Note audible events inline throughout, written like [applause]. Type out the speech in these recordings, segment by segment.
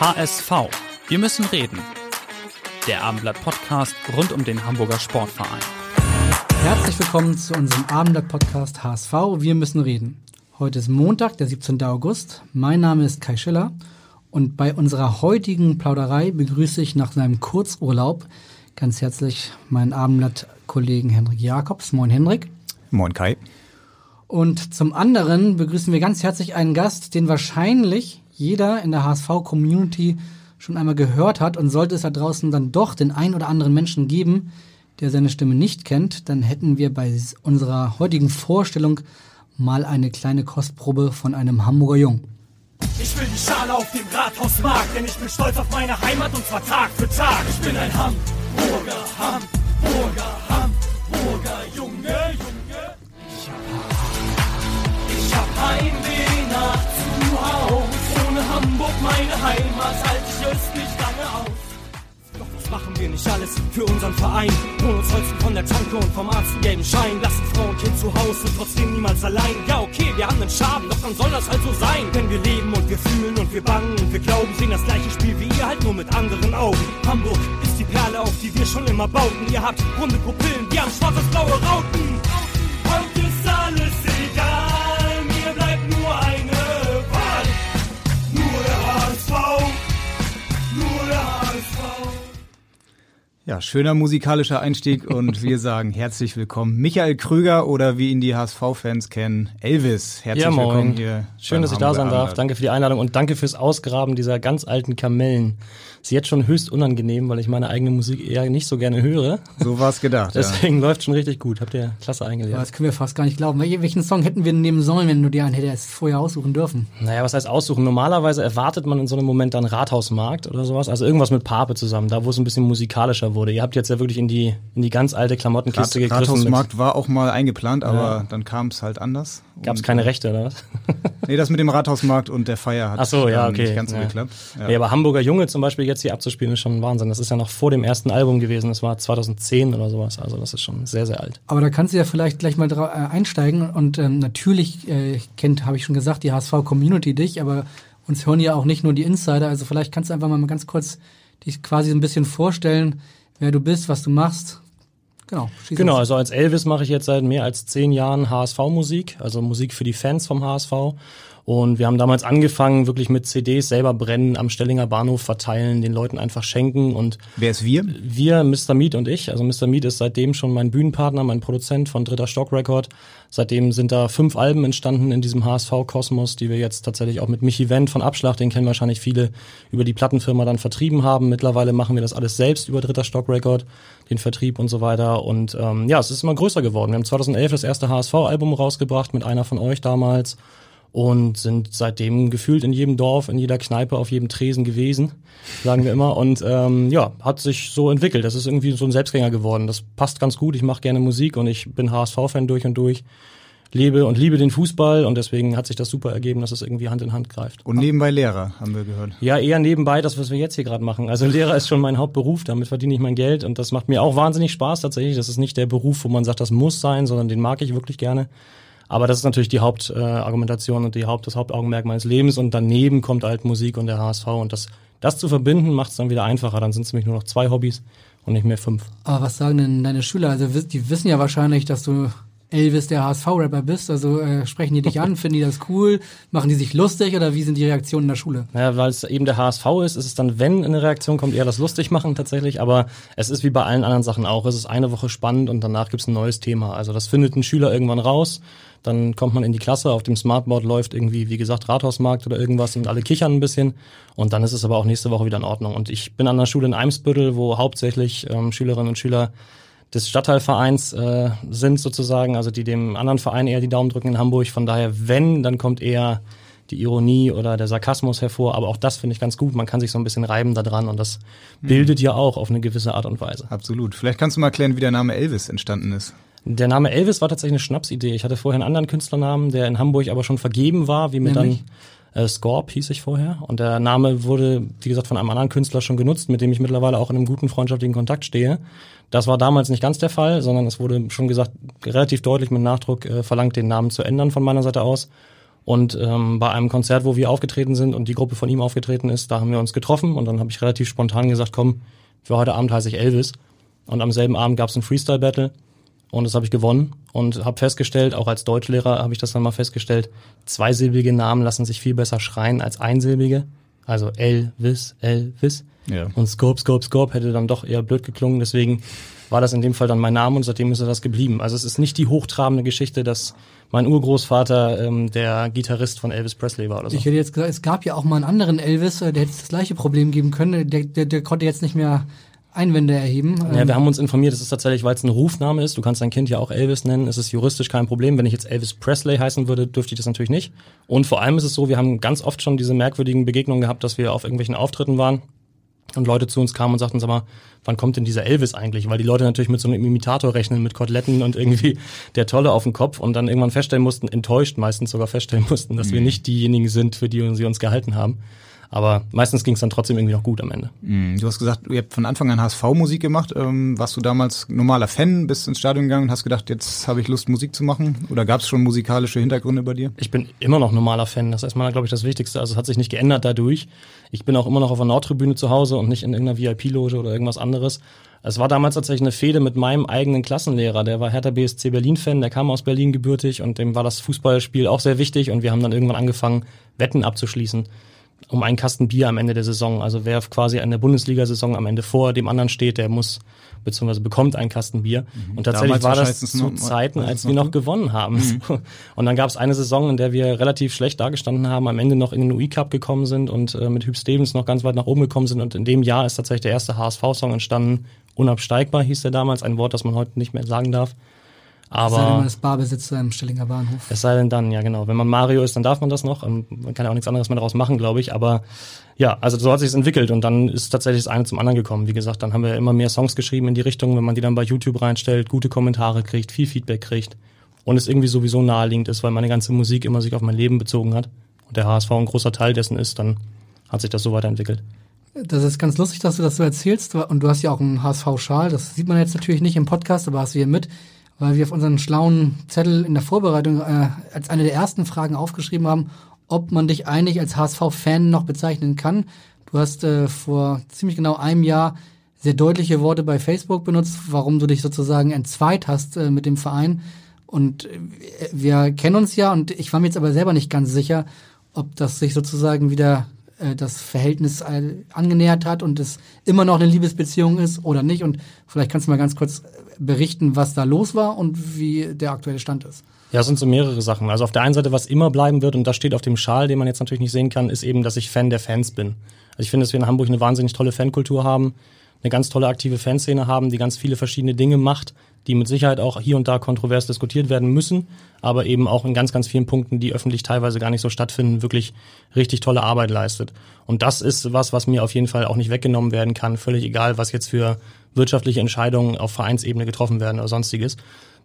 HSV. Wir müssen reden. Der Abendblatt-Podcast rund um den Hamburger Sportverein. Herzlich willkommen zu unserem Abendblatt-Podcast HSV. Wir müssen reden. Heute ist Montag, der 17. August. Mein Name ist Kai Schiller und bei unserer heutigen Plauderei begrüße ich nach seinem Kurzurlaub ganz herzlich meinen Abendblatt-Kollegen Henrik Jakobs. Moin Henrik. Moin Kai. Und zum anderen begrüßen wir ganz herzlich einen Gast, den wahrscheinlich jeder in der HSV-Community schon einmal gehört hat und sollte es da draußen dann doch den ein oder anderen Menschen geben, der seine Stimme nicht kennt, dann hätten wir bei unserer heutigen Vorstellung mal eine kleine Kostprobe von einem Hamburger Jung. Ich will die Schale auf dem Rathausmarkt, denn ich bin stolz auf meine Heimat und zwar Tag für Tag. Ich bin ein Hamburger, Hamburger, Hamburger, Junge, Junge. Ich hab, ich hab Heimweh nach zu Haus. Ohne Hamburg, meine Heimat, halte ich es nicht lange aus. Doch was machen wir nicht alles für unseren Verein? Holzen von der Tanke und vom Arzt einen gelben Schein. Lassen Frau und Kind zu Hause, trotzdem niemals allein. Ja, okay, wir haben einen Schaden, doch dann soll das halt so sein. Denn wir leben und wir fühlen und wir bangen und wir glauben, sehen das gleiche Spiel wie ihr, halt nur mit anderen Augen. Hamburg ist die Perle, auf die wir schon immer bauten. Ihr habt runde Pupillen, wir haben schwarz-blaue Rauten. Heute ist Ja, schöner musikalischer Einstieg [laughs] und wir sagen herzlich willkommen. Michael Krüger oder wie ihn die HSV-Fans kennen, Elvis. Herzlich ja, willkommen hier. Schön, dass ich da sein darf. Danke für die Einladung und danke fürs Ausgraben dieser ganz alten Kamellen. Ist jetzt schon höchst unangenehm, weil ich meine eigene Musik eher nicht so gerne höre. So war's gedacht. [laughs] ja. Deswegen läuft schon richtig gut. Habt ihr klasse Aber eingelegt. das können wir fast gar nicht glauben. Wel- Welchen Song hätten wir nehmen sollen, wenn du dir einen hättest vorher aussuchen dürfen? Naja, was heißt aussuchen? Normalerweise erwartet man in so einem Moment dann Rathausmarkt oder sowas. Also irgendwas mit Pape zusammen, da wo es ein bisschen musikalischer wurde. Ihr habt jetzt ja wirklich in die, in die ganz alte Klamottenkiste Rat, gegriffen. Rathausmarkt war auch mal eingeplant, aber dann kam es halt anders. Gab's Und, keine Rechte oder was? [laughs] Nee, das mit dem Rathausmarkt und der Feier hat Ach so, ja, ähm, okay. nicht ganz so ja. geklappt. Ja. Ja. aber Hamburger Junge zum Beispiel jetzt hier abzuspielen ist schon ein Wahnsinn. Das ist ja noch vor dem ersten Album gewesen. Das war 2010 oder sowas. Also das ist schon sehr, sehr alt. Aber da kannst du ja vielleicht gleich mal äh, einsteigen und ähm, natürlich äh, kennt, habe ich schon gesagt, die HSV-Community dich, aber uns hören ja auch nicht nur die Insider. Also vielleicht kannst du einfach mal ganz kurz dich quasi so ein bisschen vorstellen, wer du bist, was du machst. Genau. Genau, also als Elvis mache ich jetzt seit mehr als zehn Jahren HSV-Musik, also Musik für die Fans vom HSV. Und wir haben damals angefangen, wirklich mit CDs selber brennen, am Stellinger Bahnhof verteilen, den Leuten einfach schenken. Und Wer ist wir? wir, Mr. Meat und ich, also Mr. Meat ist seitdem schon mein Bühnenpartner, mein Produzent von Dritter Stock Record. Seitdem sind da fünf Alben entstanden in diesem HSV-Kosmos, die wir jetzt tatsächlich auch mit Michi Wendt von Abschlag, den kennen wahrscheinlich viele, über die Plattenfirma dann vertrieben haben. Mittlerweile machen wir das alles selbst über Dritter Stock Record, den Vertrieb und so weiter. Und ähm, ja, es ist immer größer geworden. Wir haben 2011 das erste HSV-Album rausgebracht mit einer von euch damals und sind seitdem gefühlt in jedem Dorf, in jeder Kneipe, auf jedem Tresen gewesen, sagen wir immer. Und ähm, ja, hat sich so entwickelt. Das ist irgendwie so ein Selbstgänger geworden. Das passt ganz gut. Ich mache gerne Musik und ich bin HSV-Fan durch und durch. Lebe und liebe den Fußball und deswegen hat sich das super ergeben, dass es irgendwie Hand in Hand greift. Und nebenbei Lehrer, haben wir gehört. Ja, eher nebenbei das, was wir jetzt hier gerade machen. Also Lehrer ist schon mein Hauptberuf, damit verdiene ich mein Geld und das macht mir auch wahnsinnig Spaß tatsächlich. Das ist nicht der Beruf, wo man sagt, das muss sein, sondern den mag ich wirklich gerne. Aber das ist natürlich die Hauptargumentation äh, und die Haupt, das Hauptaugenmerk meines Lebens und daneben kommt halt Musik und der HSV und das, das zu verbinden macht es dann wieder einfacher. Dann sind es nämlich nur noch zwei Hobbys und nicht mehr fünf. Aber was sagen denn deine Schüler? Also die wissen ja wahrscheinlich, dass du Elvis, der HSV-Rapper bist. Also äh, sprechen die dich an, [laughs] finden die das cool, machen die sich lustig oder wie sind die Reaktionen in der Schule? Naja, weil es eben der HSV ist, ist es dann, wenn eine Reaktion kommt, eher das lustig machen tatsächlich. Aber es ist wie bei allen anderen Sachen auch. Es ist eine Woche spannend und danach gibt's ein neues Thema. Also das findet ein Schüler irgendwann raus. Dann kommt man in die Klasse, auf dem Smartboard läuft irgendwie, wie gesagt, Rathausmarkt oder irgendwas und alle kichern ein bisschen. Und dann ist es aber auch nächste Woche wieder in Ordnung. Und ich bin an der Schule in Eimsbüttel, wo hauptsächlich ähm, Schülerinnen und Schüler des Stadtteilvereins äh, sind sozusagen, also die dem anderen Verein eher die Daumen drücken in Hamburg. Von daher, wenn, dann kommt eher die Ironie oder der Sarkasmus hervor, aber auch das finde ich ganz gut. Man kann sich so ein bisschen reiben da dran und das bildet ja auch auf eine gewisse Art und Weise. Absolut. Vielleicht kannst du mal erklären, wie der Name Elvis entstanden ist. Der Name Elvis war tatsächlich eine Schnapsidee. Ich hatte vorher einen anderen Künstlernamen, der in Hamburg aber schon vergeben war, wie mir Nämlich? dann äh, Scorp hieß ich vorher. Und der Name wurde, wie gesagt, von einem anderen Künstler schon genutzt, mit dem ich mittlerweile auch in einem guten freundschaftlichen Kontakt stehe. Das war damals nicht ganz der Fall, sondern es wurde schon gesagt, relativ deutlich mit Nachdruck äh, verlangt, den Namen zu ändern von meiner Seite aus. Und ähm, bei einem Konzert, wo wir aufgetreten sind und die Gruppe von ihm aufgetreten ist, da haben wir uns getroffen und dann habe ich relativ spontan gesagt, komm, für heute Abend heiße ich Elvis. Und am selben Abend gab es ein Freestyle-Battle und das habe ich gewonnen und habe festgestellt, auch als Deutschlehrer habe ich das dann mal festgestellt, zweisilbige Namen lassen sich viel besser schreien als einsilbige. Also Elvis, Elvis. Ja. Und Scope, Scope, Scope hätte dann doch eher blöd geklungen. Deswegen war das in dem Fall dann mein Name und seitdem ist er das geblieben. Also es ist nicht die hochtrabende Geschichte, dass mein Urgroßvater ähm, der Gitarrist von Elvis Presley war oder so. Ich hätte jetzt gesagt, es gab ja auch mal einen anderen Elvis, äh, der hätte das gleiche Problem geben können. Der, der, der konnte jetzt nicht mehr Einwände erheben. Ja, Ähm, wir haben uns informiert, es ist tatsächlich, weil es ein Rufname ist. Du kannst dein Kind ja auch Elvis nennen. Es ist juristisch kein Problem. Wenn ich jetzt Elvis Presley heißen würde, dürfte ich das natürlich nicht. Und vor allem ist es so, wir haben ganz oft schon diese merkwürdigen Begegnungen gehabt, dass wir auf irgendwelchen Auftritten waren und Leute zu uns kamen und sagten, sag mal, wann kommt denn dieser Elvis eigentlich? Weil die Leute natürlich mit so einem Imitator rechnen, mit Koteletten und irgendwie [laughs] der Tolle auf dem Kopf und dann irgendwann feststellen mussten, enttäuscht meistens sogar feststellen mussten, dass wir nicht diejenigen sind, für die sie uns gehalten haben. Aber meistens ging es dann trotzdem irgendwie noch gut am Ende. Hm, Du hast gesagt, ihr habt von Anfang an HSV-Musik gemacht. Ähm, warst du damals normaler Fan, bist ins Stadion gegangen und hast gedacht, jetzt habe ich Lust, Musik zu machen? Oder gab es schon musikalische Hintergründe bei dir? Ich bin immer noch normaler Fan. Das ist erstmal, glaube ich, das Wichtigste. Also es hat sich nicht geändert dadurch. Ich bin auch immer noch auf der Nordtribüne zu Hause und nicht in irgendeiner VIP-Loge oder irgendwas anderes. Es war damals tatsächlich eine Fehde mit meinem eigenen Klassenlehrer. Der war Hertha BSC Berlin-Fan, der kam aus Berlin gebürtig und dem war das Fußballspiel auch sehr wichtig und wir haben dann irgendwann angefangen, Wetten abzuschließen um einen Kasten Bier am Ende der Saison. Also wer quasi an der Bundesliga-Saison am Ende vor dem anderen steht, der muss beziehungsweise bekommt einen Kasten Bier. Und tatsächlich Damals war das zu Zeiten, als wir noch gewonnen haben. Und dann gab es eine Saison, in der wir relativ schlecht dagestanden haben, am Ende noch in den UI-Cup gekommen sind und äh, mit Hüb Stevens noch ganz weit nach oben gekommen sind. Und in dem Jahr ist tatsächlich der erste HSV-Song entstanden. Unabsteigbar hieß der damals, ein Wort, das man heute nicht mehr sagen darf. Sei denn, man Aber ist Barbesitzer im Stillinger Bahnhof. es sei denn dann, ja genau. Wenn man Mario ist, dann darf man das noch. Ähm, Man kann ja auch nichts anderes mehr daraus machen, glaube ich. Aber ja, also so hat sich entwickelt und dann ist tatsächlich das eine zum anderen gekommen. Wie gesagt, dann haben wir immer mehr Songs geschrieben in die Richtung, wenn man die dann bei YouTube reinstellt, gute Kommentare kriegt, viel Feedback kriegt und es irgendwie sowieso naheliegend ist, weil meine ganze Musik immer sich auf mein Leben bezogen hat und der HSV ein großer Teil dessen ist, dann hat sich das so weiterentwickelt. Das ist ganz lustig, dass du das so erzählst. Und du hast ja auch einen HSV-Schal. Das sieht man jetzt natürlich nicht im Podcast, aber hast du hier mit, weil wir auf unseren schlauen Zettel in der Vorbereitung äh, als eine der ersten Fragen aufgeschrieben haben, ob man dich eigentlich als HSV-Fan noch bezeichnen kann. Du hast äh, vor ziemlich genau einem Jahr sehr deutliche Worte bei Facebook benutzt, warum du dich sozusagen entzweit hast äh, mit dem Verein. Und äh, wir kennen uns ja und ich war mir jetzt aber selber nicht ganz sicher, ob das sich sozusagen wieder äh, das Verhältnis äh, angenähert hat und es immer noch eine Liebesbeziehung ist oder nicht. Und vielleicht kannst du mal ganz kurz berichten, was da los war und wie der aktuelle Stand ist. Ja, es sind so mehrere Sachen. Also auf der einen Seite, was immer bleiben wird, und das steht auf dem Schal, den man jetzt natürlich nicht sehen kann, ist eben, dass ich Fan der Fans bin. Also ich finde, dass wir in Hamburg eine wahnsinnig tolle Fankultur haben, eine ganz tolle aktive Fanszene haben, die ganz viele verschiedene Dinge macht, die mit Sicherheit auch hier und da kontrovers diskutiert werden müssen, aber eben auch in ganz, ganz vielen Punkten, die öffentlich teilweise gar nicht so stattfinden, wirklich richtig tolle Arbeit leistet. Und das ist was, was mir auf jeden Fall auch nicht weggenommen werden kann, völlig egal, was jetzt für wirtschaftliche Entscheidungen auf Vereinsebene getroffen werden oder sonstiges.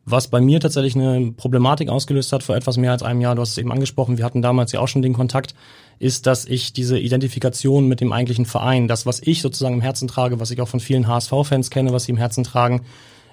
Was bei mir tatsächlich eine Problematik ausgelöst hat vor etwas mehr als einem Jahr, du hast es eben angesprochen, wir hatten damals ja auch schon den Kontakt, ist, dass ich diese Identifikation mit dem eigentlichen Verein, das, was ich sozusagen im Herzen trage, was ich auch von vielen HSV-Fans kenne, was sie im Herzen tragen,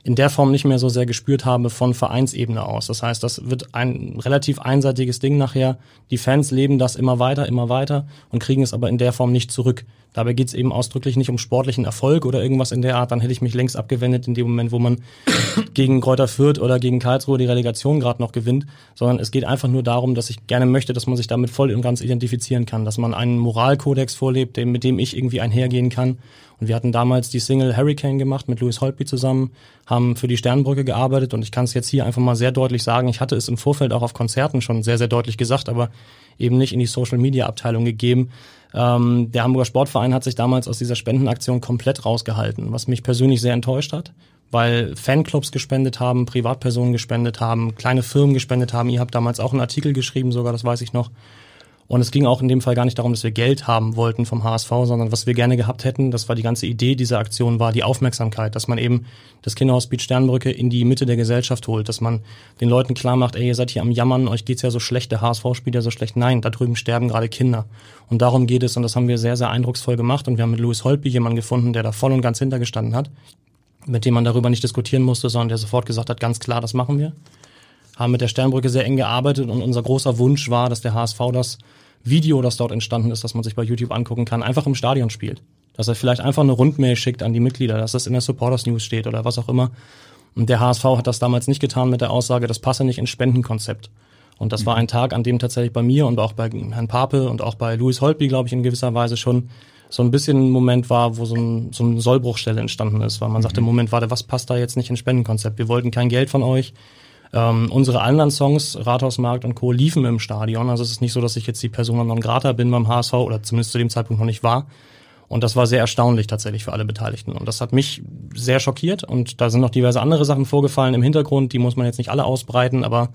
in der Form nicht mehr so sehr gespürt habe von Vereinsebene aus. Das heißt, das wird ein relativ einseitiges Ding nachher. Die Fans leben das immer weiter, immer weiter und kriegen es aber in der Form nicht zurück. Dabei geht es eben ausdrücklich nicht um sportlichen Erfolg oder irgendwas in der Art. Dann hätte ich mich längst abgewendet in dem Moment, wo man [coughs] gegen Kräuter Fürth oder gegen Karlsruhe die Relegation gerade noch gewinnt, sondern es geht einfach nur darum, dass ich gerne möchte, dass man sich damit voll und ganz identifizieren kann, dass man einen Moralkodex vorlebt, mit dem ich irgendwie einhergehen kann. Und wir hatten damals die Single Hurricane gemacht mit Louis Holtby zusammen, haben für die Sternbrücke gearbeitet und ich kann es jetzt hier einfach mal sehr deutlich sagen, ich hatte es im Vorfeld auch auf Konzerten schon sehr, sehr deutlich gesagt, aber eben nicht in die Social-Media-Abteilung gegeben. Ähm, der Hamburger Sportverein hat sich damals aus dieser Spendenaktion komplett rausgehalten, was mich persönlich sehr enttäuscht hat, weil Fanclubs gespendet haben, Privatpersonen gespendet haben, kleine Firmen gespendet haben. Ihr habt damals auch einen Artikel geschrieben, sogar, das weiß ich noch. Und es ging auch in dem Fall gar nicht darum, dass wir Geld haben wollten vom HSV, sondern was wir gerne gehabt hätten, das war die ganze Idee dieser Aktion, war die Aufmerksamkeit, dass man eben das Kinderhospiz Sternbrücke in die Mitte der Gesellschaft holt, dass man den Leuten klar macht, ey, ihr seid hier am Jammern, euch geht's ja so schlecht, der HSV spielt ja so schlecht. Nein, da drüben sterben gerade Kinder. Und darum geht es und das haben wir sehr, sehr eindrucksvoll gemacht und wir haben mit Louis Holtby jemanden gefunden, der da voll und ganz hintergestanden hat, mit dem man darüber nicht diskutieren musste, sondern der sofort gesagt hat, ganz klar, das machen wir. Haben mit der Sternbrücke sehr eng gearbeitet und unser großer Wunsch war, dass der HSV das Video, das dort entstanden ist, das man sich bei YouTube angucken kann, einfach im Stadion spielt. Dass er vielleicht einfach eine Rundmail schickt an die Mitglieder, dass das in der Supporters News steht oder was auch immer. Und der HSV hat das damals nicht getan mit der Aussage, das passe nicht ins Spendenkonzept. Und das war ein Tag, an dem tatsächlich bei mir und auch bei Herrn Pape und auch bei Louis Holtby, glaube ich, in gewisser Weise schon so ein bisschen ein Moment war, wo so, ein, so eine Sollbruchstelle entstanden ist, weil man sagte, Moment, warte, was passt da jetzt nicht ins Spendenkonzept? Wir wollten kein Geld von euch, ähm, unsere anderen Songs, Rathausmarkt und Co., liefen im Stadion. Also es ist nicht so, dass ich jetzt die Persona non grata bin beim HSV oder zumindest zu dem Zeitpunkt noch nicht war. Und das war sehr erstaunlich tatsächlich für alle Beteiligten. Und das hat mich sehr schockiert. Und da sind noch diverse andere Sachen vorgefallen im Hintergrund, die muss man jetzt nicht alle ausbreiten, aber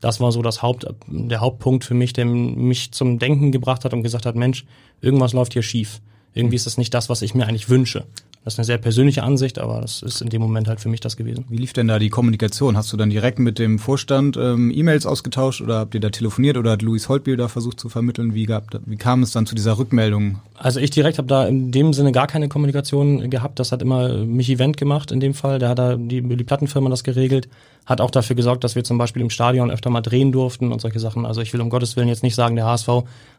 das war so das Haupt, der Hauptpunkt für mich, der mich zum Denken gebracht hat und gesagt hat, Mensch, irgendwas läuft hier schief. Irgendwie ist das nicht das, was ich mir eigentlich wünsche. Das ist eine sehr persönliche Ansicht, aber das ist in dem Moment halt für mich das gewesen. Wie lief denn da die Kommunikation? Hast du dann direkt mit dem Vorstand ähm, E-Mails ausgetauscht oder habt ihr da telefoniert oder hat Luis Holtbiel da versucht zu vermitteln? Wie, gab, wie kam es dann zu dieser Rückmeldung? Also ich direkt habe da in dem Sinne gar keine Kommunikation gehabt. Das hat immer mich Event gemacht in dem Fall. Der hat da die, die Plattenfirma das geregelt, hat auch dafür gesorgt, dass wir zum Beispiel im Stadion öfter mal drehen durften und solche Sachen. Also ich will um Gottes Willen jetzt nicht sagen, der HSV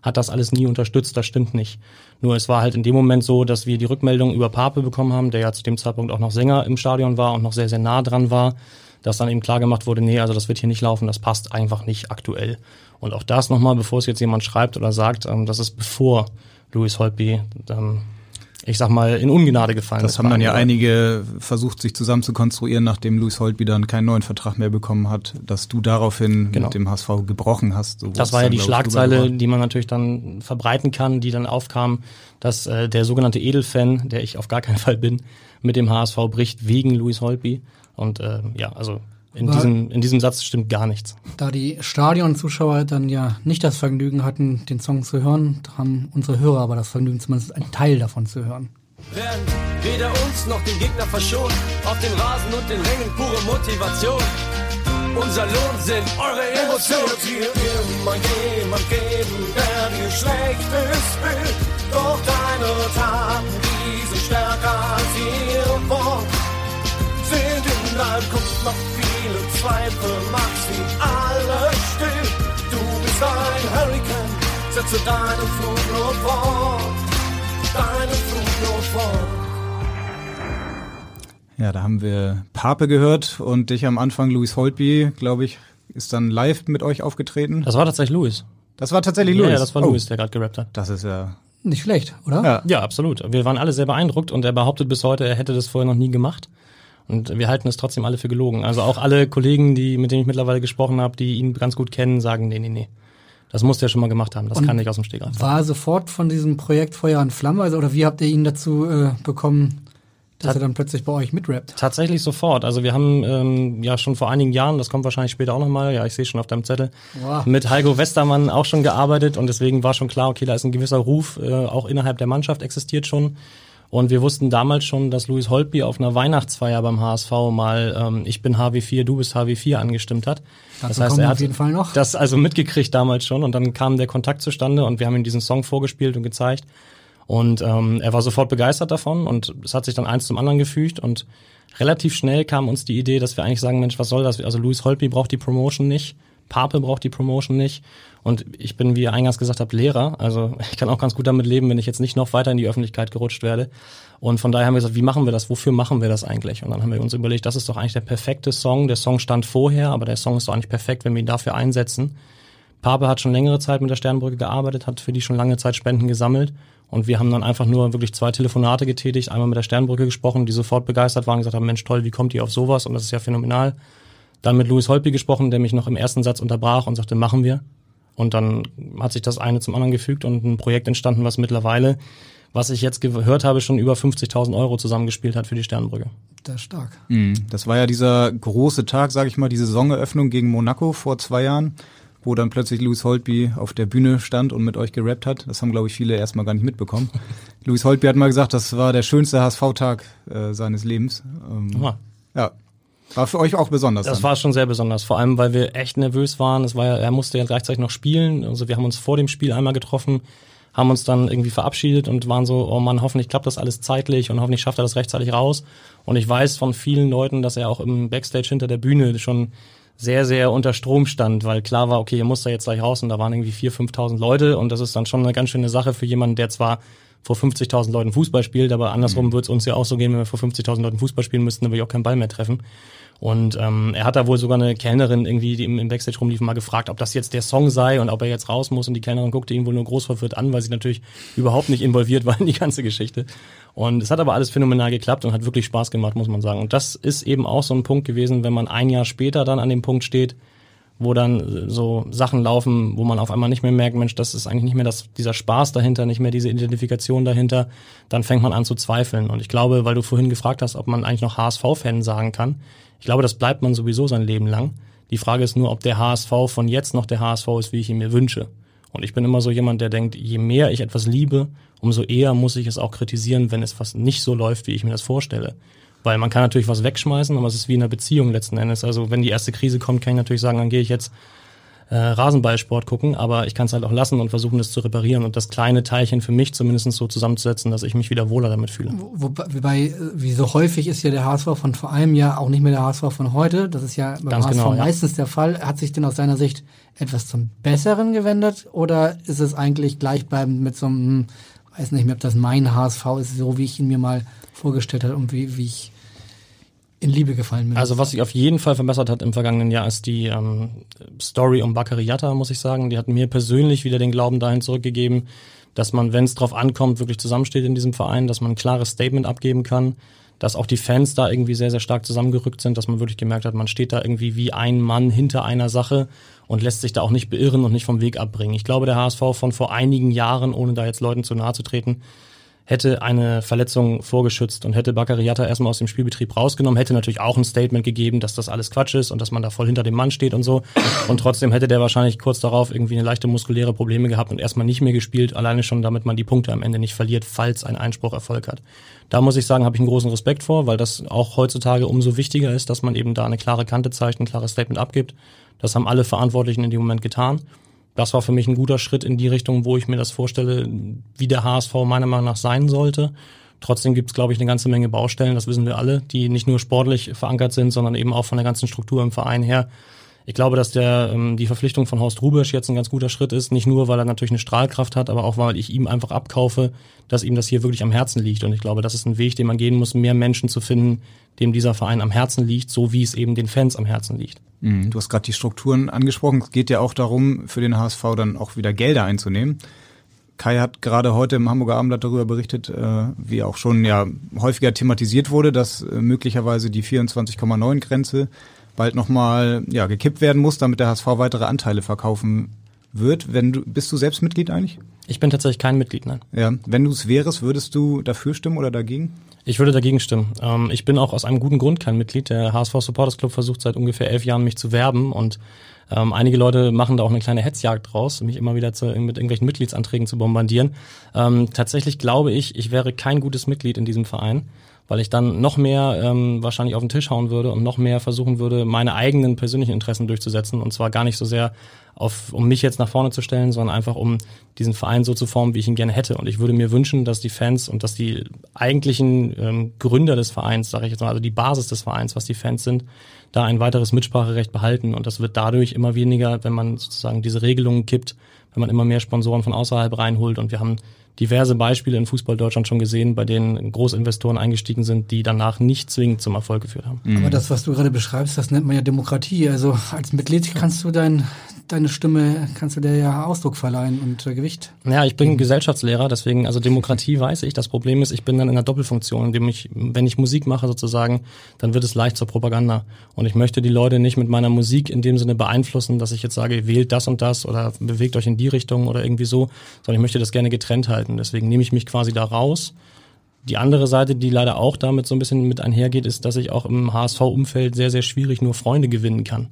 hat das alles nie unterstützt. Das stimmt nicht. Nur es war halt in dem Moment so, dass wir die Rückmeldung über Pape bekommen haben, der ja zu dem Zeitpunkt auch noch Sänger im Stadion war und noch sehr, sehr nah dran war, dass dann eben klar gemacht wurde, nee, also das wird hier nicht laufen, das passt einfach nicht aktuell. Und auch das nochmal, bevor es jetzt jemand schreibt oder sagt, ähm, das ist bevor Louis Holtby, ähm, ich sag mal, in Ungnade gefallen Das ist. haben dann ja einige versucht, sich zusammen zu konstruieren, nachdem Luis Holtby dann keinen neuen Vertrag mehr bekommen hat, dass du daraufhin Genau. mit dem HSV gebrochen hast. So Das war ja die Schlagzeile, die man natürlich dann verbreiten kann, die dann aufkam, dass äh, der sogenannte Edelfan, der ich auf gar keinen Fall bin, mit dem HSV bricht wegen Louis Holtby. Und äh, ja, also in Aber- diesem, in diesem Satz stimmt gar nichts. Da die Stadionzuschauer dann ja nicht das Vergnügen hatten, den Song zu hören, haben unsere Hörer aber das Vergnügen, zumindest einen Teil davon zu hören. werden weder uns noch den Gegner verschont. Auf den Rasen und den Rängen pure Motivation. Unser Lohn sind eure Emotionen. dir immer jemand geben, der dir Schlechtes will. Doch deine Taten, die sind stärker als ihre Wort. Sind in deinem Kopf noch viele Zweifel, mach sie alle still. Du bist ein Hurricane, setze deine Flugnot fort. Deine Flugnot fort. Ja, da haben wir Pape gehört und dich am Anfang, Luis Holtby, glaube ich, ist dann live mit euch aufgetreten. Das war tatsächlich Louis. Das war tatsächlich Ja, Luis. ja, das war oh, Louis, der gerade gerappt hat. Das ist ja. Nicht schlecht, oder? Ja. Ja, absolut. Wir waren alle sehr beeindruckt und er behauptet bis heute, er hätte das vorher noch nie gemacht. Und wir halten es trotzdem alle für gelogen. Also auch alle Kollegen, die, mit denen ich mittlerweile gesprochen habe, die ihn ganz gut kennen, sagen, nee, nee, nee. Das muss der schon mal gemacht haben. Das Und kann nicht aus dem Stegreif. War er sofort von diesem Projekt Feuer und Flamme, also, oder wie habt ihr ihn dazu äh, bekommen, dass er dann plötzlich bei euch mitrappt? Tatsächlich sofort. Also wir haben ähm, ja schon vor einigen Jahren, das kommt wahrscheinlich später auch nochmal, ja, ich sehe schon auf deinem Zettel, Wow. mit Heiko Westermann auch schon gearbeitet und deswegen war schon klar, okay, da ist ein gewisser Ruf, äh, auch innerhalb der Mannschaft existiert schon. Und wir wussten damals schon, dass Louis Holtby auf einer Weihnachtsfeier beim HSV mal ähm, Ich bin HW4, du bist HW4 angestimmt hat. Dazu auf jeden Fall noch. das also mitgekriegt damals schon und dann kam der Kontakt zustande und wir haben ihm diesen Song vorgespielt und gezeigt. Und ähm, er war sofort begeistert davon und es hat sich dann eins zum anderen gefügt und relativ schnell kam uns die Idee, dass wir eigentlich sagen, Mensch, was soll das? Also Louis Holtby braucht die Promotion nicht, Pape braucht die Promotion nicht und ich bin, wie ihr eingangs gesagt habt, Lehrer. Also [laughs] ich kann auch ganz gut damit leben, wenn ich jetzt nicht noch weiter in die Öffentlichkeit gerutscht werde. Und von daher haben wir gesagt, wie machen wir das? Wofür machen wir das eigentlich? Und dann haben wir uns überlegt, das ist doch eigentlich der perfekte Song. Der Song stand vorher, aber der Song ist doch eigentlich perfekt, wenn wir ihn dafür einsetzen. Pape hat schon längere Zeit mit der Sternbrücke gearbeitet, hat für die schon lange Zeit Spenden gesammelt. Und wir haben dann einfach nur wirklich zwei Telefonate getätigt, einmal mit der Sternbrücke gesprochen, die sofort begeistert waren gesagt haben, Mensch, toll, wie kommt ihr auf sowas? Und das ist ja phänomenal. Dann mit Louis Holtby gesprochen, der mich noch im ersten Satz unterbrach und sagte, machen wir. Und dann hat sich das eine zum anderen gefügt und ein Projekt entstanden, was mittlerweile, was ich jetzt gehört habe, schon über 50.000 Euro zusammengespielt hat für die Sternbrücke. Das ist stark. Mhm. Das war ja dieser große Tag, sage ich mal, die Saisoneröffnung gegen Monaco vor zwei Jahren, wo dann plötzlich Louis Holtby auf der Bühne stand und mit euch gerappt hat. Das haben, glaube ich, viele erstmal gar nicht mitbekommen. [laughs] Louis Holtby hat mal gesagt, das war der schönste HSV-Tag äh, seines Lebens. Ähm. Ja, war für euch auch besonders. Das dann. war schon sehr besonders, vor allem weil wir echt nervös waren. Es war ja, er musste ja gleichzeitig noch spielen. Also wir haben uns vor dem Spiel einmal getroffen, haben uns dann irgendwie verabschiedet und waren so, oh Mann, hoffentlich klappt das alles zeitlich und hoffentlich schafft er das rechtzeitig raus. Und ich weiß von vielen Leuten, dass er auch im Backstage hinter der Bühne schon sehr, sehr unter Strom stand, weil klar war, okay, hier muss er jetzt gleich raus und da waren irgendwie 4.000, 5.000 Leute und das ist dann schon eine ganz schöne Sache für jemanden, der zwar vor 50.000 Leuten Fußball spielt, aber andersrum wird es uns ja auch so gehen, wenn wir vor 50.000 Leuten Fußball spielen müssten, dann würde ich auch keinen Ball mehr treffen. Und ähm, er hat da wohl sogar eine Kellnerin irgendwie, die im, Backstage rumlief, mal gefragt, ob das jetzt der Song sei und ob er jetzt raus muss. Und die Kellnerin guckte ihn wohl nur groß verwirrt an, weil sie natürlich überhaupt nicht involviert war in die ganze Geschichte. Und es hat aber alles phänomenal geklappt und hat wirklich Spaß gemacht, muss man sagen. Und das ist eben auch so ein Punkt gewesen, wenn man ein Jahr später dann an dem Punkt steht, wo dann äh, so Sachen laufen, wo man auf einmal nicht mehr merkt, Mensch, das ist eigentlich nicht mehr das, dieser Spaß dahinter, nicht mehr diese Identifikation dahinter, dann fängt man an zu zweifeln. Und ich glaube, weil du vorhin gefragt hast, ob man eigentlich noch HSV-Fan sagen kann, ich glaube, das bleibt man sowieso sein Leben lang. Die Frage ist nur, ob der HSV von jetzt noch der HSV ist, wie ich ihn mir wünsche. Und ich bin immer so jemand, der denkt, je mehr ich etwas liebe, umso eher muss ich es auch kritisieren, wenn es was nicht so läuft, wie ich mir das vorstelle. Weil man kann natürlich was wegschmeißen, aber es ist wie in einer Beziehung letzten Endes. Also wenn die erste Krise kommt, kann ich natürlich sagen, dann gehe ich jetzt äh, Rasenballsport gucken, aber ich kann es halt auch lassen und versuchen, das zu reparieren und das kleine Teilchen für mich zumindest so zusammenzusetzen, dass ich mich wieder wohler damit fühle. Wo- Wobei, äh, wie so häufig ist ja der HSV von vor einem Jahr auch nicht mehr der HSV von heute. Das ist ja beim Ganz HSV genau, ja. meistens der Fall. Hat sich denn aus seiner Sicht etwas zum Besseren gewendet oder ist es eigentlich gleichbleibend mit so einem, hm, weiß nicht mehr, ob das mein HSV ist, so wie ich ihn mir mal vorgestellt habe und wie, wie ich in Liebe gefallen bin. Also was sich auf jeden Fall verbessert hat im vergangenen Jahr ist die ähm, Story um Bakary Yatta, muss ich sagen. Die hat mir persönlich wieder den Glauben dahin zurückgegeben, dass man, wenn es drauf ankommt, wirklich zusammensteht in diesem Verein, dass man ein klares Statement abgeben kann, dass auch die Fans da irgendwie sehr, sehr stark zusammengerückt sind, dass man wirklich gemerkt hat, man steht da irgendwie wie ein Mann hinter einer Sache und lässt sich da auch nicht beirren und nicht vom Weg abbringen. Ich glaube, der HSV von vor einigen Jahren, ohne da jetzt Leuten zu nahe zu treten, hätte eine Verletzung vorgeschützt und hätte Bakariata erstmal aus dem Spielbetrieb rausgenommen, hätte natürlich auch ein Statement gegeben, dass das alles Quatsch ist und dass man da voll hinter dem Mann steht und so. Und trotzdem hätte der wahrscheinlich kurz darauf irgendwie eine leichte muskuläre Probleme gehabt und erstmal nicht mehr gespielt, alleine schon damit man die Punkte am Ende nicht verliert, falls ein Einspruch Erfolg hat. Da muss ich sagen, habe ich einen großen Respekt vor, weil das auch heutzutage umso wichtiger ist, dass man eben da eine klare Kante zeigt, ein klares Statement abgibt. Das haben alle Verantwortlichen in dem Moment getan. Das war für mich ein guter Schritt in die Richtung, wo ich mir das vorstelle, wie der HSV meiner Meinung nach sein sollte. Trotzdem gibt es, glaube ich, eine ganze Menge Baustellen, das wissen wir alle, die nicht nur sportlich verankert sind, sondern eben auch von der ganzen Struktur im Verein her. Ich glaube, dass der, ähm, die Verpflichtung von Horst Rubisch jetzt ein ganz guter Schritt ist, nicht nur, weil er natürlich eine Strahlkraft hat, aber auch, weil ich ihm einfach abkaufe, dass ihm das hier wirklich am Herzen liegt. Und ich glaube, das ist ein Weg, den man gehen muss, mehr Menschen zu finden, dem dieser Verein am Herzen liegt, so wie es eben den Fans am Herzen liegt. Mhm. Du hast gerade die Strukturen angesprochen. Es geht ja auch darum, für den HSV dann auch wieder Gelder einzunehmen. Kai hat gerade heute im Hamburger Abendblatt darüber berichtet, äh, wie auch schon ja häufiger thematisiert wurde, dass äh, möglicherweise die 24,9 Grenze bald nochmal ja, gekippt werden muss, damit der HSV weitere Anteile verkaufen wird. Wenn du, bist du selbst Mitglied eigentlich? Ich bin tatsächlich kein Mitglied, nein. Ja. Wenn du es wärst, würdest du dafür stimmen oder dagegen? Ich würde dagegen stimmen. Ähm, ich bin auch aus einem guten Grund kein Mitglied. Der HSV Supporters Club versucht seit ungefähr elf Jahren mich zu werben und ähm, einige Leute machen da auch eine kleine Hetzjagd draus, mich immer wieder zu, mit irgendwelchen Mitgliedsanträgen zu bombardieren. Ähm, tatsächlich glaube ich, ich wäre kein gutes Mitglied in diesem Verein, weil ich dann noch mehr ähm, wahrscheinlich auf den Tisch hauen würde und noch mehr versuchen würde, meine eigenen persönlichen Interessen durchzusetzen. Und zwar gar nicht so sehr auf, um mich jetzt nach vorne zu stellen, sondern einfach um diesen Verein so zu formen, wie ich ihn gerne hätte. Und ich würde mir wünschen, dass die Fans und dass die eigentlichen ähm, Gründer des Vereins, sage ich jetzt mal, also die Basis des Vereins, was die Fans sind, da ein weiteres Mitspracherecht behalten. Und das wird dadurch immer weniger, wenn man sozusagen diese Regelungen kippt, wenn man immer mehr Sponsoren von außerhalb reinholt. Und wir haben diverse Beispiele in Fußball Deutschland schon gesehen, bei denen Großinvestoren eingestiegen sind, die danach nicht zwingend zum Erfolg geführt haben. Aber das, was du gerade beschreibst, das nennt man ja Demokratie. Also als Mitglied kannst du dein, deine Stimme, kannst du der ja Ausdruck verleihen und äh, Gewicht. Ja, ich bin Gesellschaftslehrer, deswegen, also Demokratie weiß ich. Das Problem ist, ich bin dann in einer Doppelfunktion, indem ich, wenn ich Musik mache sozusagen, dann wird es leicht zur Propaganda. Und ich möchte die Leute nicht mit meiner Musik in dem Sinne beeinflussen, dass ich jetzt sage, wählt das und das oder bewegt euch in die Richtung oder irgendwie so, sondern ich möchte das gerne getrennt halten. Deswegen nehme ich mich quasi da raus. Die andere Seite, die leider auch damit so ein bisschen mit einhergeht, ist, dass ich auch im HSV-Umfeld sehr, sehr schwierig nur Freunde gewinnen kann.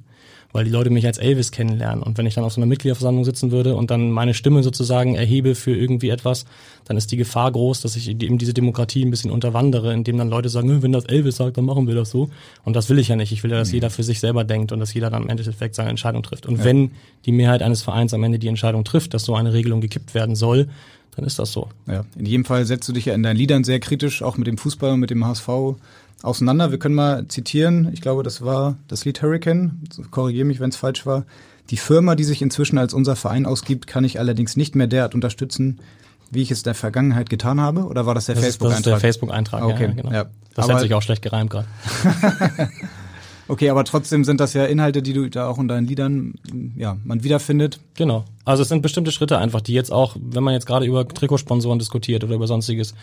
weil die Leute mich als Elvis kennenlernen. Und wenn ich dann auf so einer Mitgliederversammlung sitzen würde und dann meine Stimme sozusagen erhebe für irgendwie etwas, dann ist die Gefahr groß, dass ich eben diese Demokratie ein bisschen unterwandere, indem dann Leute sagen, "Hm, wenn das Elvis sagt, dann machen wir das so. Und das will ich ja nicht. Ich will ja, dass jeder für sich selber denkt und dass jeder dann im Endeffekt seine Entscheidung trifft. Und wenn die Mehrheit eines Vereins am Ende die Entscheidung trifft, dass so eine Regelung gekippt werden soll, dann ist das so. Ja, in jedem Fall setzt du dich ja in deinen Liedern sehr kritisch auch mit dem Fußball und mit dem HSV auseinander. Wir können mal zitieren, ich glaube, das war das Lied Hurricane, korrigiere mich, wenn es falsch war. Die Firma, die sich inzwischen als unser Verein ausgibt, kann ich allerdings nicht mehr derart unterstützen, wie ich es in der Vergangenheit getan habe. Oder war das der Das ist, das ist der Facebook-Eintrag? Facebook-Eintrag. Okay, ja, genau. ja. Das Aber- hat sich auch schlecht gereimt gerade. [laughs] okay, aber trotzdem sind das ja Inhalte, die du da auch in deinen Liedern, ja, man wiederfindet. Genau. Also es sind bestimmte Schritte einfach, die jetzt auch, wenn man jetzt gerade über Trikotsponsoren diskutiert oder über sonstiges,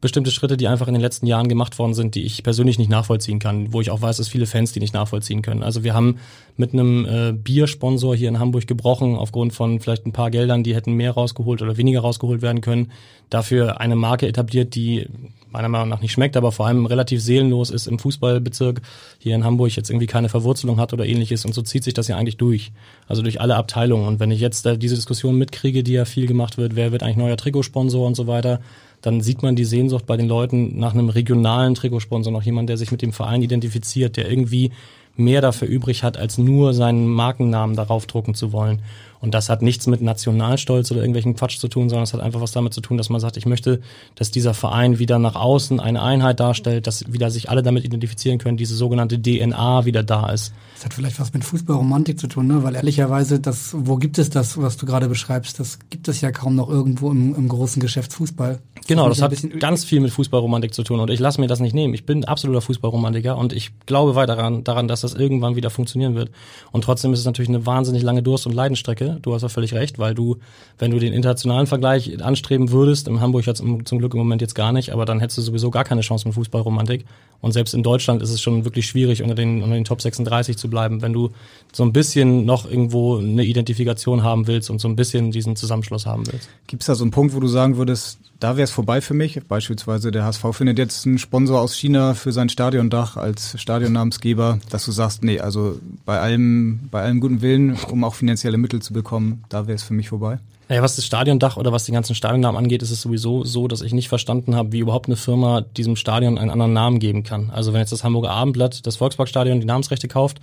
bestimmte Schritte, die einfach in den letzten Jahren gemacht worden sind, die ich persönlich nicht nachvollziehen kann, wo ich auch weiß, dass viele Fans die nicht nachvollziehen können. Also wir haben mit einem äh, Biersponsor hier in Hamburg gebrochen, aufgrund von vielleicht ein paar Geldern, die hätten mehr rausgeholt oder weniger rausgeholt werden können. Dafür eine Marke etabliert, die meiner Meinung nach nicht schmeckt, aber vor allem relativ seelenlos ist im Fußballbezirk hier in Hamburg jetzt irgendwie keine Verwurzelung hat oder ähnliches und so zieht sich das ja eigentlich durch. Also durch alle Abteilungen. Und wenn ich jetzt diese Diskussion mitkriege, die ja viel gemacht wird, wer wird eigentlich neuer Trikotsponsor und so weiter, dann sieht man die Sehnsucht bei den Leuten nach einem regionalen Trikotsponsor, noch jemand, der sich mit dem Verein identifiziert, der irgendwie mehr dafür übrig hat, als nur seinen Markennamen darauf drucken zu wollen. Und das hat nichts mit Nationalstolz oder irgendwelchen Quatsch zu tun, sondern es hat einfach was damit zu tun, dass man sagt, ich möchte, dass dieser Verein wieder nach außen eine Einheit darstellt, dass wieder sich alle damit identifizieren können, diese sogenannte DNA wieder da ist. Das hat vielleicht was mit Fußballromantik zu tun, ne? weil ehrlicherweise, das, wo gibt es das, was du gerade beschreibst? Das gibt es ja kaum noch irgendwo im, im großen Geschäft Fußball. Genau, das hat ganz viel mit Fußballromantik zu tun und ich lasse mir das nicht nehmen. Ich bin absoluter Fußballromantiker und ich glaube weiter daran, daran, dass das irgendwann wieder funktionieren wird. Und trotzdem ist es natürlich eine wahnsinnig lange Durst- und Leidenstrecke. Du hast ja völlig recht, weil du, wenn du den internationalen Vergleich anstreben würdest, in Hamburg jetzt zum Glück im Moment jetzt gar nicht, aber dann hättest du sowieso gar keine Chance mit Fußballromantik. Und selbst in Deutschland ist es schon wirklich schwierig, unter den, unter den Top 36 zu bleiben, wenn du so ein bisschen noch irgendwo eine Identifikation haben willst und so ein bisschen diesen Zusammenschluss haben willst. Gibt es da so einen Punkt, wo du sagen würdest, da wäre es vorbei für mich? Beispielsweise der HSV findet jetzt einen Sponsor aus China für sein Stadiondach als Stadionnamensgeber, dass du sagst, nee, also bei allem, bei allem guten Willen, um auch finanzielle Mittel zu bekommen, da wäre es für mich vorbei. Naja, was das Stadiondach oder was die ganzen Stadionnamen angeht, ist es sowieso so, dass ich nicht verstanden habe, wie überhaupt eine Firma diesem Stadion einen anderen Namen geben kann. Also wenn jetzt das Hamburger Abendblatt das Volksparkstadion die Namensrechte kauft,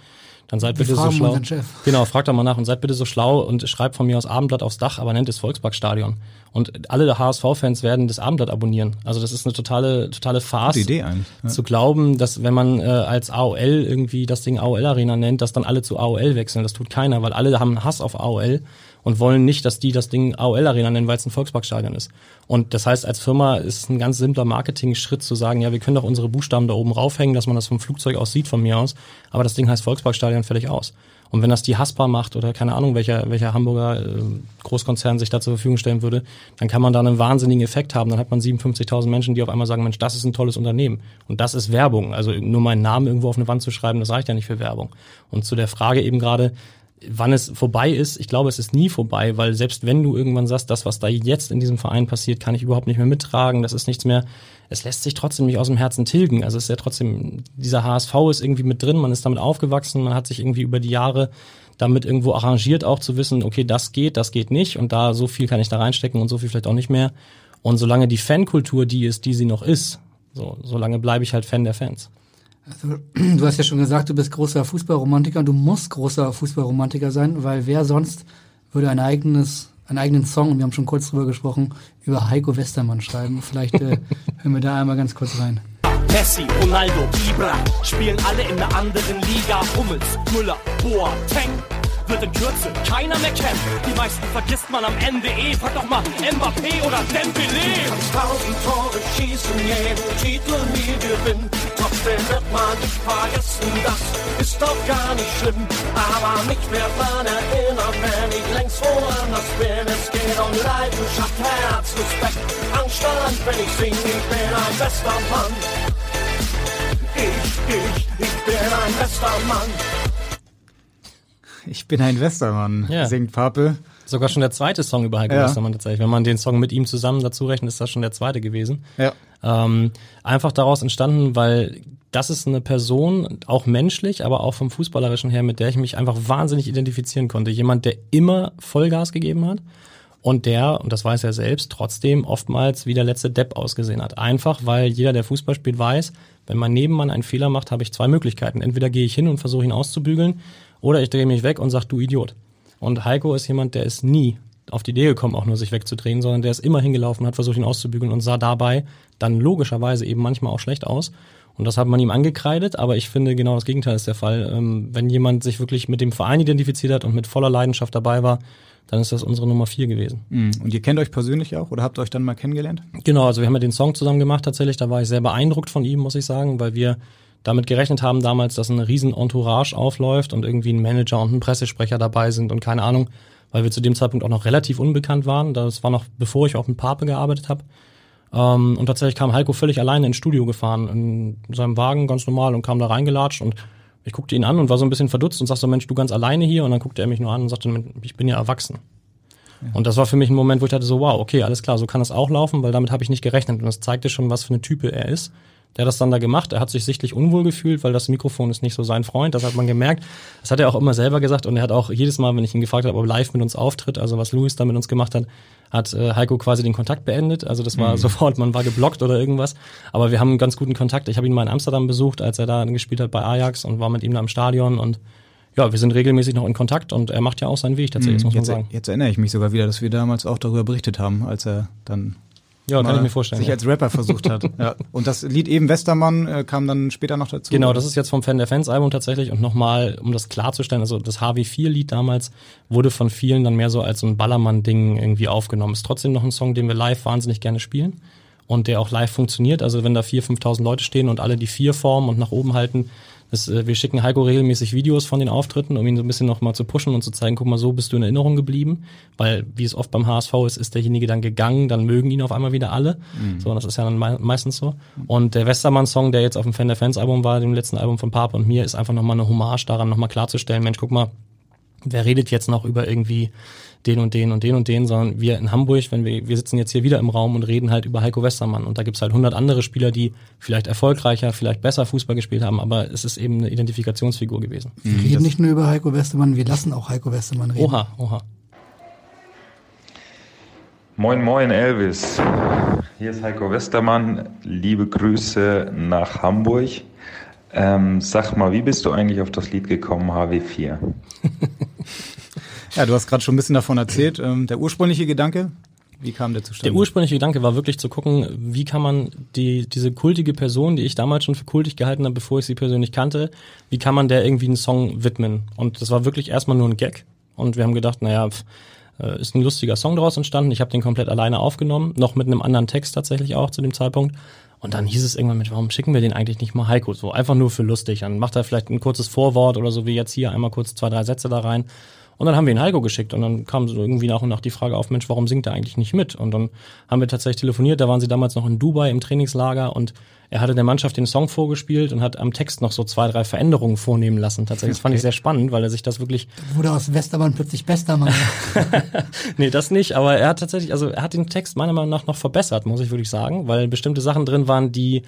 dann seid bitte so schlau. Genau, fragt doch mal nach und seid bitte so schlau und schreibt von mir aus Abendblatt aufs Dach, aber nennt es Volksparkstadion. Und alle HSV-Fans werden das Abendblatt abonnieren. Also das ist eine totale, totale Farce. Gute Idee eigentlich. Ja. Zu glauben, dass wenn man äh, als AOL irgendwie das Ding AOL Arena nennt, dass dann alle zu AOL wechseln. Das tut keiner, weil alle haben Hass auf AOL und wollen nicht, dass die das Ding AOL Arena nennen, weil es ein Volksparkstadion ist. Und das heißt, als Firma ist ein ganz simpler Marketing-Schritt zu sagen, ja, wir können doch unsere Buchstaben da oben raufhängen, dass man das vom Flugzeug aus sieht von mir aus, aber das Ding heißt Volksparkstadion fertig aus. Und wenn das die Haspa macht oder keine Ahnung, welcher, welcher Hamburger äh, Großkonzern sich da zur Verfügung stellen würde, dann kann man da einen wahnsinnigen Effekt haben. Dann hat man 57.000 Menschen, die auf einmal sagen, Mensch, das ist ein tolles Unternehmen. Und das ist Werbung. Also nur meinen Namen irgendwo auf eine Wand zu schreiben, das reicht ja nicht für Werbung. Und zu der Frage eben gerade, wann es vorbei ist, ich glaube, es ist nie vorbei, weil selbst wenn du irgendwann sagst, das, was da jetzt in diesem Verein passiert, kann ich überhaupt nicht mehr mittragen, das ist nichts mehr, es lässt sich trotzdem nicht aus dem Herzen tilgen. Also es ist ja trotzdem, dieser HSV ist irgendwie mit drin, man ist damit aufgewachsen, man hat sich irgendwie über die Jahre damit irgendwo arrangiert, auch zu wissen, okay, das geht, das geht nicht und da so viel kann ich da reinstecken und so viel vielleicht auch nicht mehr. Und solange die Fankultur die ist, die sie noch ist, so, solange bleibe ich halt Fan der Fans. Also, [clears throat] du hast ja schon gesagt, du bist großer Fußballromantiker und du musst großer Fußballromantiker sein, weil wer sonst würde ein eigenes, einen eigenen Song, und wir haben schon kurz drüber gesprochen, über Heiko Westermann schreiben. Vielleicht äh, [laughs] hören wir da einmal ganz kurz rein. Messi, Ronaldo, Ibra spielen alle in einer anderen Liga. Hummels, Müller, Boateng wird in Kürze keiner mehr kennen. Die meisten vergisst man am Ende eh. Frag doch mal Mbappé oder Dembélé. Kannst tausend Tore schießen, jeden Titel nie gewinnen. Trotzdem wird man dich vergessen, das ist doch gar nicht schlimm. Aber mich wird man erinnern, wenn ich längst woanders bin. Es geht um Leidenschaft, Herz, Respekt, Anstand, wenn ich sing, ich bin ein bester Mann. Ich, ich, ich bin ein bester Mann. Ich bin ein Westermann, Ja. singt Pape. Sogar schon der zweite Song über Heiko Ja. Westermann tatsächlich. Wenn man den Song mit ihm zusammen dazu rechnet, ist das schon der zweite gewesen. Ja. Ähm, einfach daraus entstanden, weil das ist eine Person, auch menschlich, aber auch vom Fußballerischen her, mit der ich mich einfach wahnsinnig identifizieren konnte. Jemand, der immer Vollgas gegeben hat und der, und das weiß er selbst, trotzdem oftmals wie der letzte Depp ausgesehen hat. Einfach, weil jeder, der Fußball spielt, weiß, wenn mein Nebenmann einen Fehler macht, habe ich zwei Möglichkeiten. Entweder gehe ich hin und versuche ihn auszubügeln oder ich drehe mich weg und sage, du Idiot. Und Heiko ist jemand, der ist nie auf die Idee gekommen, auch nur sich wegzudrehen, sondern der ist immer hingelaufen, hat versucht, ihn auszubügeln und sah dabei dann logischerweise eben manchmal auch schlecht aus. Und das hat man ihm angekreidet, aber ich finde genau das Gegenteil ist der Fall. Ähm, wenn jemand sich wirklich mit dem Verein identifiziert hat und mit voller Leidenschaft dabei war, dann ist das unsere Nummer vier gewesen. Mhm. Und ihr kennt euch persönlich auch oder habt euch dann mal kennengelernt? Genau, also wir haben ja den Song zusammen gemacht tatsächlich. Da war ich sehr beeindruckt von ihm, muss ich sagen, weil wir damit gerechnet haben damals, dass eine riesen Entourage aufläuft und irgendwie ein Manager und ein Pressesprecher dabei sind und keine Ahnung, weil wir zu dem Zeitpunkt auch noch relativ unbekannt waren. Das war noch bevor ich auf dem Pape gearbeitet habe. Ähm, und tatsächlich kam Heiko völlig alleine ins Studio gefahren, in seinem Wagen ganz normal und kam da reingelatscht und ich guckte ihn an und war so ein bisschen verdutzt und sagte so, Mensch, du ganz alleine hier? Und dann guckte er mich nur an und sagte, ich bin ja erwachsen. Und das war für mich ein Moment, wo ich dachte so, wow, okay, alles klar, so kann das auch laufen, weil damit habe ich nicht gerechnet. Und das zeigte schon, was für eine Type er ist. Der hat das dann da gemacht. Er hat sich sichtlich unwohl gefühlt, weil das Mikrofon ist nicht so sein Freund. Das hat man gemerkt. Das hat er auch immer selber gesagt. Und er hat auch jedes Mal, wenn ich ihn gefragt habe, ob er live mit uns auftritt, also was Louis da mit uns gemacht hat, hat äh, Heiko quasi den Kontakt beendet. Also das war sofort, man war geblockt oder irgendwas. Aber wir haben einen ganz guten Kontakt. Ich habe ihn mal in Amsterdam besucht, als er da gespielt hat bei Ajax und war mit ihm da im Stadion. Und ja, wir sind regelmäßig noch in Kontakt und er macht ja auch seinen Weg tatsächlich, das muss man Jetzt, sagen. jetzt erinnere ich mich sogar wieder, dass wir damals auch darüber berichtet haben, als er dann Ja, kann ich mir vorstellen. sich ja. als Rapper versucht hat. [laughs] ja. Und das Lied eben Westermann äh, kam dann später noch dazu. Genau, das ist jetzt vom Fan der Fans Album tatsächlich und nochmal, um das klarzustellen, also das HW4-Lied damals wurde von vielen dann mehr so als so ein Ballermann-Ding irgendwie aufgenommen. Ist trotzdem noch ein Song, den wir live wahnsinnig gerne spielen und der auch live funktioniert. Also wenn da 4.000, 5.000 Leute stehen und alle die vier formen und nach oben halten, das, äh, wir schicken Heiko regelmäßig Videos von den Auftritten, um ihn so ein bisschen nochmal zu pushen und zu zeigen, guck mal, so bist du in Erinnerung geblieben. Weil, wie es oft beim HSV ist, ist derjenige dann gegangen, dann mögen ihn auf einmal wieder alle. So, und das ist ja dann mei meistens so. Und der Westermann-Song, der jetzt auf dem Fan der Fans-Album war, dem letzten Album von Pape und mir, ist einfach nochmal eine Hommage daran, nochmal klarzustellen, Mensch, guck mal, wer redet jetzt noch über irgendwie den und den und den und den, sondern wir in Hamburg, wenn wir, wir sitzen jetzt hier wieder im Raum und reden halt über Heiko Westermann und da gibt's halt hundert andere Spieler, die vielleicht erfolgreicher, vielleicht besser Fußball gespielt haben, aber es ist eben eine Identifikationsfigur gewesen. Wir reden nicht nur über Heiko Westermann, wir lassen auch Heiko Westermann reden. Oha, oha. Moin, moin, Elvis. Hier ist Heiko Westermann. Liebe Grüße nach Hamburg. Ähm, sag mal, wie bist du eigentlich auf das Lied gekommen, HW4? [laughs] [laughs] Ja, du hast gerade schon ein bisschen davon erzählt. Ähm, der ursprüngliche Gedanke, wie kam der zustande? Der ursprüngliche Gedanke war wirklich zu gucken, wie kann man die, diese kultige Person, die ich damals schon für kultig gehalten habe, bevor ich sie persönlich kannte, wie kann man der irgendwie einen Song widmen? Und das war wirklich erstmal nur ein Gag. Und wir haben gedacht, naja, pf, äh, ist ein lustiger Song daraus entstanden. Ich habe den komplett alleine aufgenommen, noch mit einem anderen Text tatsächlich auch zu dem Zeitpunkt. Und dann hieß es irgendwann mit, warum schicken wir den eigentlich nicht mal Heiko? So einfach nur für lustig. Dann macht er vielleicht ein kurzes Vorwort oder so wie jetzt hier, einmal kurz zwei, drei Sätze da rein. Und dann haben wir ihn Heiko geschickt und dann kam so irgendwie nach und nach die Frage auf, Mensch, warum singt er eigentlich nicht mit? Und dann haben wir tatsächlich telefoniert, da waren sie damals noch in Dubai im Trainingslager und er hatte der Mannschaft den Song vorgespielt und hat am Text noch so zwei, drei Veränderungen vornehmen lassen. Tatsächlich, das fand ich sehr spannend, weil er sich das wirklich Wurde aus Westermann plötzlich Bestermann. [laughs] nee, das nicht, aber er hat tatsächlich, also er hat den Text meiner Meinung nach noch verbessert, muss ich wirklich sagen, weil bestimmte Sachen drin waren, die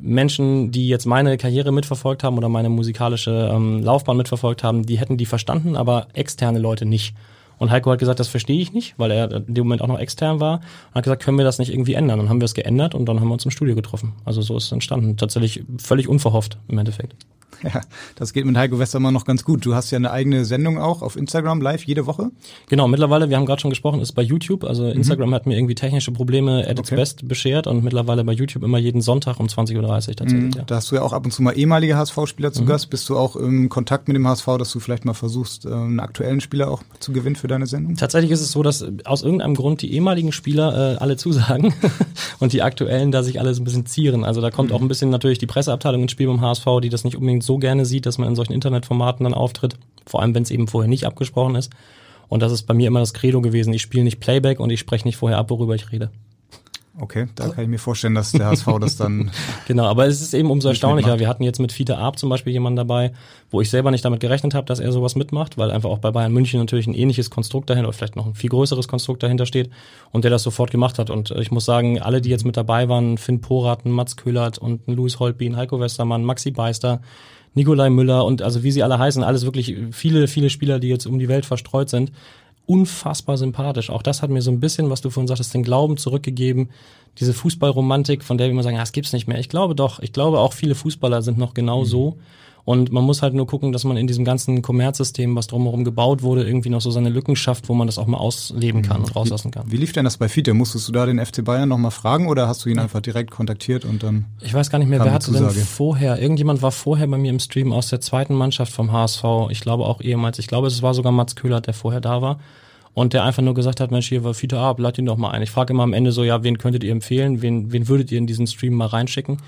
Menschen, die jetzt meine Karriere mitverfolgt haben oder meine musikalische ähm, Laufbahn mitverfolgt haben, die hätten die verstanden, aber externe Leute nicht. Und Heiko hat gesagt, das verstehe ich nicht, weil er in dem Moment auch noch extern war. Und hat gesagt, können wir das nicht irgendwie ändern? Dann haben wir es geändert und dann haben wir uns im Studio getroffen. Also so ist es entstanden. Tatsächlich völlig unverhofft im Endeffekt. [laughs] Ja, das geht mit Heiko Westermann noch ganz gut. Du hast ja eine eigene Sendung auch auf Instagram live jede Woche. Genau, mittlerweile, wir haben gerade schon gesprochen, ist bei YouTube. Also Instagram hat mir irgendwie technische Probleme at its Okay. best beschert und mittlerweile bei YouTube immer jeden Sonntag um 20.30 Uhr tatsächlich. Ja. Da hast du ja auch ab und zu mal ehemalige HSV-Spieler zu Gast. Bist du auch im Kontakt mit dem HSV, dass du vielleicht mal versuchst, äh, einen aktuellen Spieler auch zu gewinnen für deine Sendung? Tatsächlich ist es so, dass aus irgendeinem Grund die ehemaligen Spieler äh, alle zusagen [laughs] und die aktuellen da sich alle so ein bisschen zieren. Also da kommt auch ein bisschen natürlich die Presseabteilung ins Spiel beim HSV, die das nicht unbedingt so gerne sieht, dass man in solchen Internetformaten dann auftritt. Vor allem, wenn es eben vorher nicht abgesprochen ist. Und das ist bei mir immer das Credo gewesen. Ich spiele nicht Playback und ich spreche nicht vorher ab, worüber ich rede. Okay, da kann ich mir vorstellen, dass der HSV das dann. [laughs] Genau, aber es ist eben umso erstaunlicher. mitmacht. Wir hatten jetzt mit Fiete Arp zum Beispiel jemanden dabei, wo ich selber nicht damit gerechnet habe, dass er sowas mitmacht, weil einfach auch bei Bayern München natürlich ein ähnliches Konstrukt dahinter oder vielleicht noch ein viel größeres Konstrukt dahinter steht und der das sofort gemacht hat. Und äh, ich muss sagen, alle, die jetzt mit dabei waren, Finn Porat, Mats Köhlert und ein Louis Holtbein, Heiko Westermann, Maxi Beister, Nikolai Müller und also wie sie alle heißen, alles wirklich viele, viele Spieler, die jetzt um die Welt verstreut sind. Unfassbar sympathisch. Auch das hat mir so ein bisschen, was du vorhin sagtest, den Glauben zurückgegeben. Diese Fußballromantik, von der wir immer sagen, ja, es gibt's nicht mehr. Ich glaube doch. Ich glaube auch viele Fußballer sind noch genau so. Und man muss halt nur gucken, dass man in diesem ganzen Kommerzsystem, was drumherum gebaut wurde, irgendwie noch so seine Lücken schafft, wo man das auch mal ausleben kann und rauslassen kann. Wie lief denn das bei Fiete? Musstest du da den FC Bayern nochmal fragen oder hast du ihn einfach direkt kontaktiert und dann? Ich weiß gar nicht mehr, wer hatte denn Zusage. vorher, irgendjemand war vorher bei mir im Stream aus der zweiten Mannschaft vom HSV, ich glaube auch ehemals, ich glaube es war sogar Mats Köhler, der vorher da war und der einfach nur gesagt hat, Mensch, hier war Fiete Ab, lad ihn doch mal ein. Ich frage immer am Ende so, ja, wen könntet ihr empfehlen, wen, wen würdet ihr in diesen Stream mal reinschicken?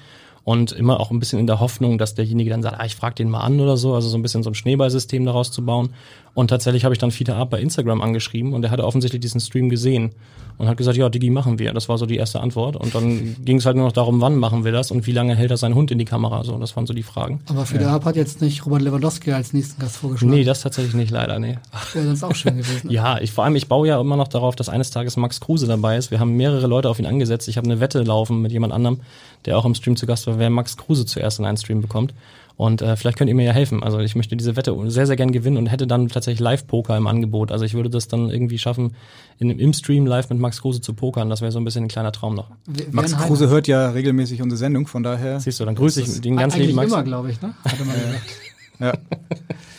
Und immer auch ein bisschen in der Hoffnung, dass derjenige dann sagt, ah, ich frage den mal an oder so, also so ein bisschen so ein Schneeballsystem daraus zu bauen. Und tatsächlich habe ich dann Fiete Ab bei Instagram angeschrieben und der hatte offensichtlich diesen Stream gesehen und hat gesagt, ja, Digi, machen wir. Das war so die erste Antwort. Und dann ging es halt nur noch darum, wann machen wir das und wie lange hält er seinen Hund in die Kamera. So, das waren so die Fragen. Aber für der Ab hat jetzt nicht Robert Lewandowski als nächsten Gast vorgeschlagen. Nee, das tatsächlich nicht, leider, nee. Wäre sonst auch schön gewesen. [laughs] Ja, ich vor allem, ich baue ja immer noch darauf, dass eines Tages Max Kruse dabei ist. Wir haben mehrere Leute auf ihn angesetzt. Ich habe eine Wette laufen mit jemand anderem, der auch im Stream zu Gast war, wer Max Kruse zuerst in einen Stream bekommt. Und äh, vielleicht könnt ihr mir ja helfen. Also ich möchte diese Wette sehr, sehr gern gewinnen und hätte dann tatsächlich Live-Poker im Angebot. Also ich würde das dann irgendwie schaffen, in, im Stream live mit Max Kruse zu pokern. Das wäre so ein bisschen ein kleiner Traum noch. Wir- Max wären Kruse hört ja regelmäßig unsere Sendung, von daher. Siehst du, dann grüße ich den halt- ganz eigentlich lieben Max. immer, glaube ich, ne? Hatte man. [laughs] Ja.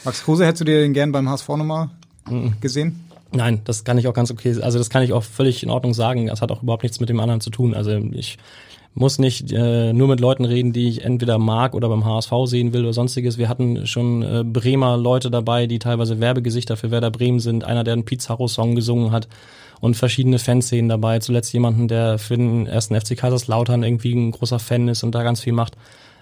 Max Kruse, hättest du dir den gern beim HSV nochmal Mhm. gesehen? Nein, das kann ich auch ganz okay, also das kann ich auch völlig in Ordnung sagen. Das hat auch überhaupt nichts mit dem anderen zu tun. Also ich muss nicht äh, nur mit Leuten reden, die ich entweder mag oder beim HSV sehen will oder sonstiges. Wir hatten schon äh, Bremer Leute dabei, die teilweise Werbegesichter für Werder Bremen sind. Einer, der einen Pizarro-Song gesungen hat und verschiedene Fanszenen dabei. Zuletzt jemanden, der für den ersten FC Kaiserslautern irgendwie ein großer Fan ist und da ganz viel macht.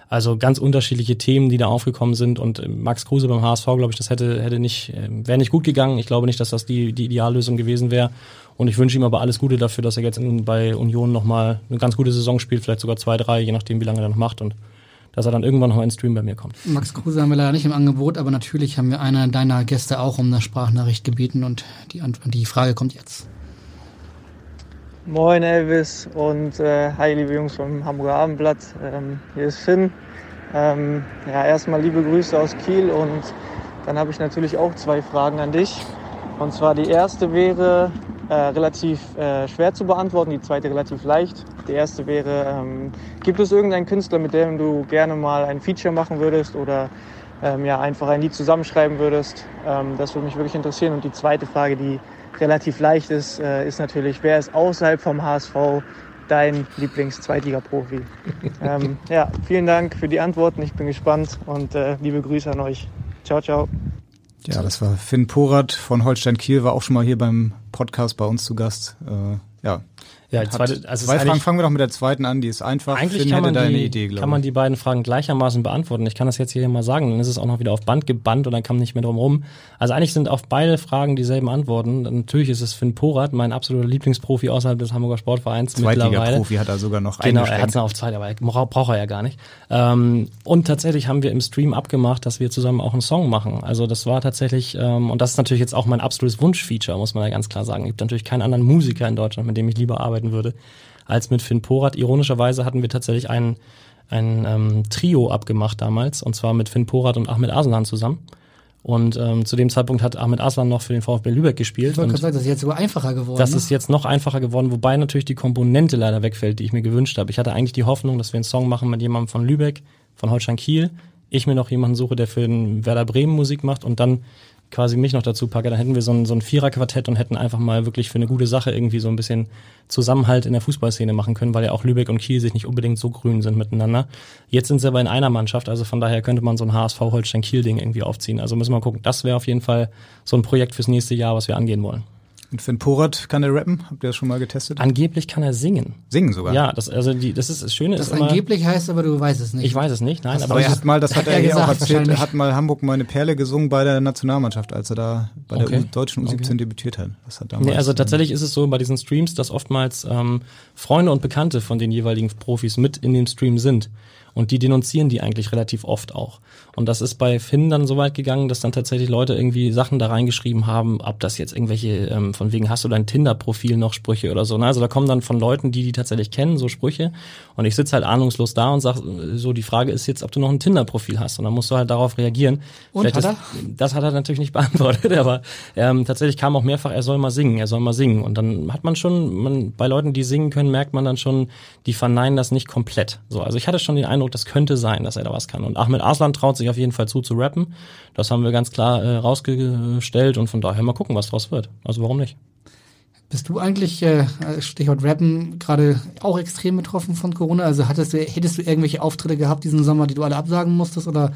Also ganz unterschiedliche Themen, die da aufgekommen sind und äh, Max Kruse beim HSV, glaube ich, das hätte hätte nicht äh, wäre nicht gut gegangen. Ich glaube nicht, dass das die die Ideallösung gewesen wäre. Und ich wünsche ihm aber alles Gute dafür, dass er jetzt in, bei Union nochmal eine ganz gute Saison spielt, vielleicht sogar zwei, drei, je nachdem, wie lange er noch macht und dass er dann irgendwann noch mal ins Stream bei mir kommt. Max Kruse haben wir leider nicht im Angebot, aber natürlich haben wir einer deiner Gäste auch um eine Sprachnachricht gebeten und die, Antwort, die Frage kommt jetzt. Moin Elvis und äh, hi liebe Jungs vom Hamburger Abendblatt. Ähm, hier ist Finn. Ähm, ja, erstmal liebe Grüße aus Kiel und dann habe ich natürlich auch zwei Fragen an dich. Und zwar die erste wäre äh, relativ äh, schwer zu beantworten, die zweite relativ leicht. Die erste wäre, ähm, gibt es irgendeinen Künstler, mit dem du gerne mal ein Feature machen würdest oder ähm, ja, einfach ein Lied zusammenschreiben würdest? Ähm, das würde mich wirklich interessieren. Und die zweite Frage, die relativ leicht ist, äh, ist natürlich, wer ist außerhalb vom HSV dein Lieblings-Zweitliga-Profi? [laughs] ähm, ja, vielen Dank für die Antworten. Ich bin gespannt und äh, liebe Grüße an euch. Ciao, ciao. Ja, das war Finn Porat von Holstein Kiel, war auch schon mal hier beim Podcast bei uns zu Gast. Äh, ja. Ja, die zweite, also zwei Fragen, fangen wir doch mit der zweiten an, die ist einfach. Eigentlich Finn kann man, die, Idee, kann man die beiden Fragen gleichermaßen beantworten. Ich kann das jetzt hier mal sagen, dann ist es auch noch wieder auf Band gebannt und dann kann man nicht mehr drum rum. Also eigentlich sind auf beide Fragen dieselben Antworten. Natürlich ist es Finn Porat, mein absoluter Lieblingsprofi außerhalb des Hamburger Sportvereins mittlerweile. Zweitliga-Profi hat er sogar noch Genau, er hat es noch auf Zeit, aber er bra- braucht er ja gar nicht. Ähm, und tatsächlich haben wir im Stream abgemacht, dass wir zusammen auch einen Song machen. Also das war tatsächlich, ähm, und das ist natürlich jetzt auch mein absolutes Wunschfeature, muss man ja ganz klar sagen. Es gibt natürlich keinen anderen Musiker in Deutschland, mit dem ich lieber arbeiten würde, als mit Finn Porat. Ironischerweise hatten wir tatsächlich ein, ein ähm, Trio abgemacht damals, und zwar mit Finn Porat und Ahmed Aslan zusammen. Und ähm, zu dem Zeitpunkt hat Ahmed Aslan noch für den VfB Lübeck gespielt. Ich wollte und gerade sagen, das ist jetzt sogar einfacher geworden. das ne? ist jetzt noch einfacher geworden, wobei natürlich die Komponente leider wegfällt, die ich mir gewünscht habe. Ich hatte eigentlich die Hoffnung, dass wir einen Song machen mit jemandem von Lübeck, von Holstein Kiel. Ich mir noch jemanden suche, der für den Werder Bremen Musik macht und dann quasi mich noch dazu packe. Dann hätten wir so ein, so ein Viererquartett und hätten einfach mal wirklich für eine gute Sache irgendwie so ein bisschen Zusammenhalt in der Fußballszene machen können, weil ja auch Lübeck und Kiel sich nicht unbedingt so grün sind miteinander. Jetzt sind sie aber in einer Mannschaft, also von daher könnte man so ein HSV-Holstein-Kiel-Ding irgendwie aufziehen. Also müssen wir mal gucken. Das wäre auf jeden Fall so ein Projekt fürs nächste Jahr, was wir angehen wollen. Und Finn Porat kann er rappen? Habt ihr das schon mal getestet? Angeblich kann er singen. Singen sogar? Ja, das, also die, das ist das Schöne. Das ist immer, angeblich heißt aber, du weißt es nicht. Ich weiß es nicht, nein. Hast Aber, er hat mal, das hat [laughs] er er hier auch gesagt, erzählt, wahrscheinlich. hat mal Hamburg meine Perle gesungen bei der Nationalmannschaft, als er da bei der Okay. U deutschen U17 debütiert hat. Das hat damals, Nee, also ähm, tatsächlich ist es so bei diesen Streams, dass oftmals ähm, Freunde und Bekannte von den jeweiligen Profis mit in dem Stream sind. Und die denunzieren die eigentlich relativ oft auch. Und das ist bei Finn dann so weit gegangen, dass dann tatsächlich Leute irgendwie Sachen da reingeschrieben haben, ob das jetzt irgendwelche, ähm, von wegen hast du dein Tinder-Profil noch Sprüche oder so. Ne? Also da kommen dann von Leuten, die die tatsächlich kennen, so Sprüche. Und ich sitze halt ahnungslos da und sag, äh, so die Frage ist jetzt, ob du noch ein Tinder-Profil hast. Und dann musst du halt darauf reagieren. Und, Vielleicht hat ist, das hat er natürlich nicht [laughs] beantwortet, aber ähm, tatsächlich kam auch mehrfach, er soll mal singen, er soll mal singen. Und dann hat man schon, man, bei Leuten, die singen können, merkt man dann schon, die verneinen das nicht komplett. So, also ich hatte schon den Eindruck, das könnte sein, dass er da was kann. Und Ahmed Arslan traut sich auf jeden Fall zu, zu rappen. Das haben wir ganz klar äh, rausgestellt und von daher mal gucken, was draus wird. Also warum nicht? Bist du eigentlich, äh, Stichwort Rappen, gerade auch extrem betroffen von Corona? Also hattest du, hättest du irgendwelche Auftritte gehabt diesen Sommer, die du alle absagen musstest oder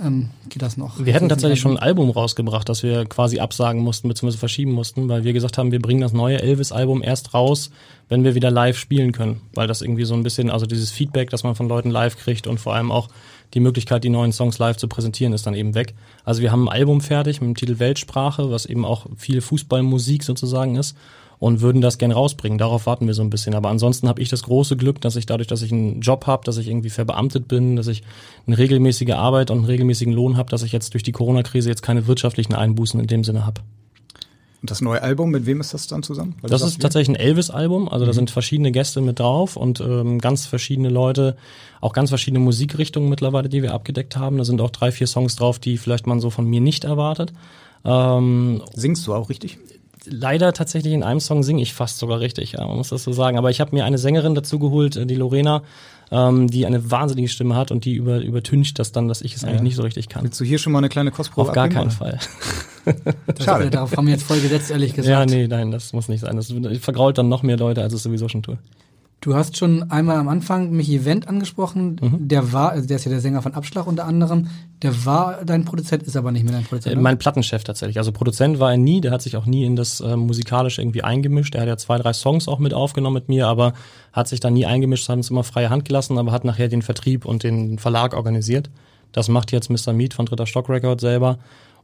ähm, geht das noch? Wir hätten tatsächlich schon ein Album rausgebracht, das wir quasi absagen mussten, beziehungsweise verschieben mussten, weil wir gesagt haben, wir bringen das neue Elvis-Album erst raus, wenn wir wieder live spielen können. Weil das irgendwie so ein bisschen, also dieses Feedback, das man von Leuten live kriegt und vor allem auch die Möglichkeit, die neuen Songs live zu präsentieren, ist dann eben weg. Also wir haben ein Album fertig mit dem Titel Weltsprache, was eben auch viel Fußballmusik sozusagen ist und würden das gern rausbringen. Darauf warten wir so ein bisschen. Aber ansonsten habe ich das große Glück, dass ich dadurch, dass ich einen Job habe, dass ich irgendwie verbeamtet bin, dass ich eine regelmäßige Arbeit und einen regelmäßigen Lohn habe, dass ich jetzt durch die Corona-Krise jetzt keine wirtschaftlichen Einbußen in dem Sinne habe. Und das neue Album, mit wem ist das dann zusammen? Weil Das sagst, ist wir- tatsächlich ein Elvis-Album, also da sind verschiedene Gäste mit drauf und ähm, ganz verschiedene Leute, auch ganz verschiedene Musikrichtungen mittlerweile, die wir abgedeckt haben. Da sind auch drei, vier Songs drauf, die vielleicht man so von mir nicht erwartet. Ähm, Singst du auch richtig? leider tatsächlich in einem Song singe ich fast sogar richtig, ja, man muss das so sagen. Aber ich habe mir eine Sängerin dazu geholt, äh, die Lorena, ähm, die eine wahnsinnige Stimme hat und die über, übertüncht das dann, dass ich es eigentlich nicht so richtig kann. Willst du hier schon mal eine kleine Kostprobe Auf gar keinen oder? Fall. Das, [laughs] Schade. äh, Darauf haben wir jetzt voll gesetzt, ehrlich gesagt. Ja, nee, nein, das muss nicht sein. Das vergrault dann noch mehr Leute, als es sowieso schon tut. Du hast schon einmal am Anfang Michi Wendt angesprochen. Mhm. Der war, also der ist ja der Sänger von Abschlag unter anderem. Der war dein Produzent, ist aber nicht mehr dein Produzent. Äh? Mein Plattenchef tatsächlich. Also Produzent war er nie, der hat sich auch nie in das äh, musikalische irgendwie eingemischt. Er hat ja zwei, drei Songs auch mit aufgenommen mit mir, aber hat sich da nie eingemischt, hat uns immer freie Hand gelassen, aber hat nachher den Vertrieb und den Verlag organisiert. Das macht jetzt Mr. Meat von Dritter Stock Record selber.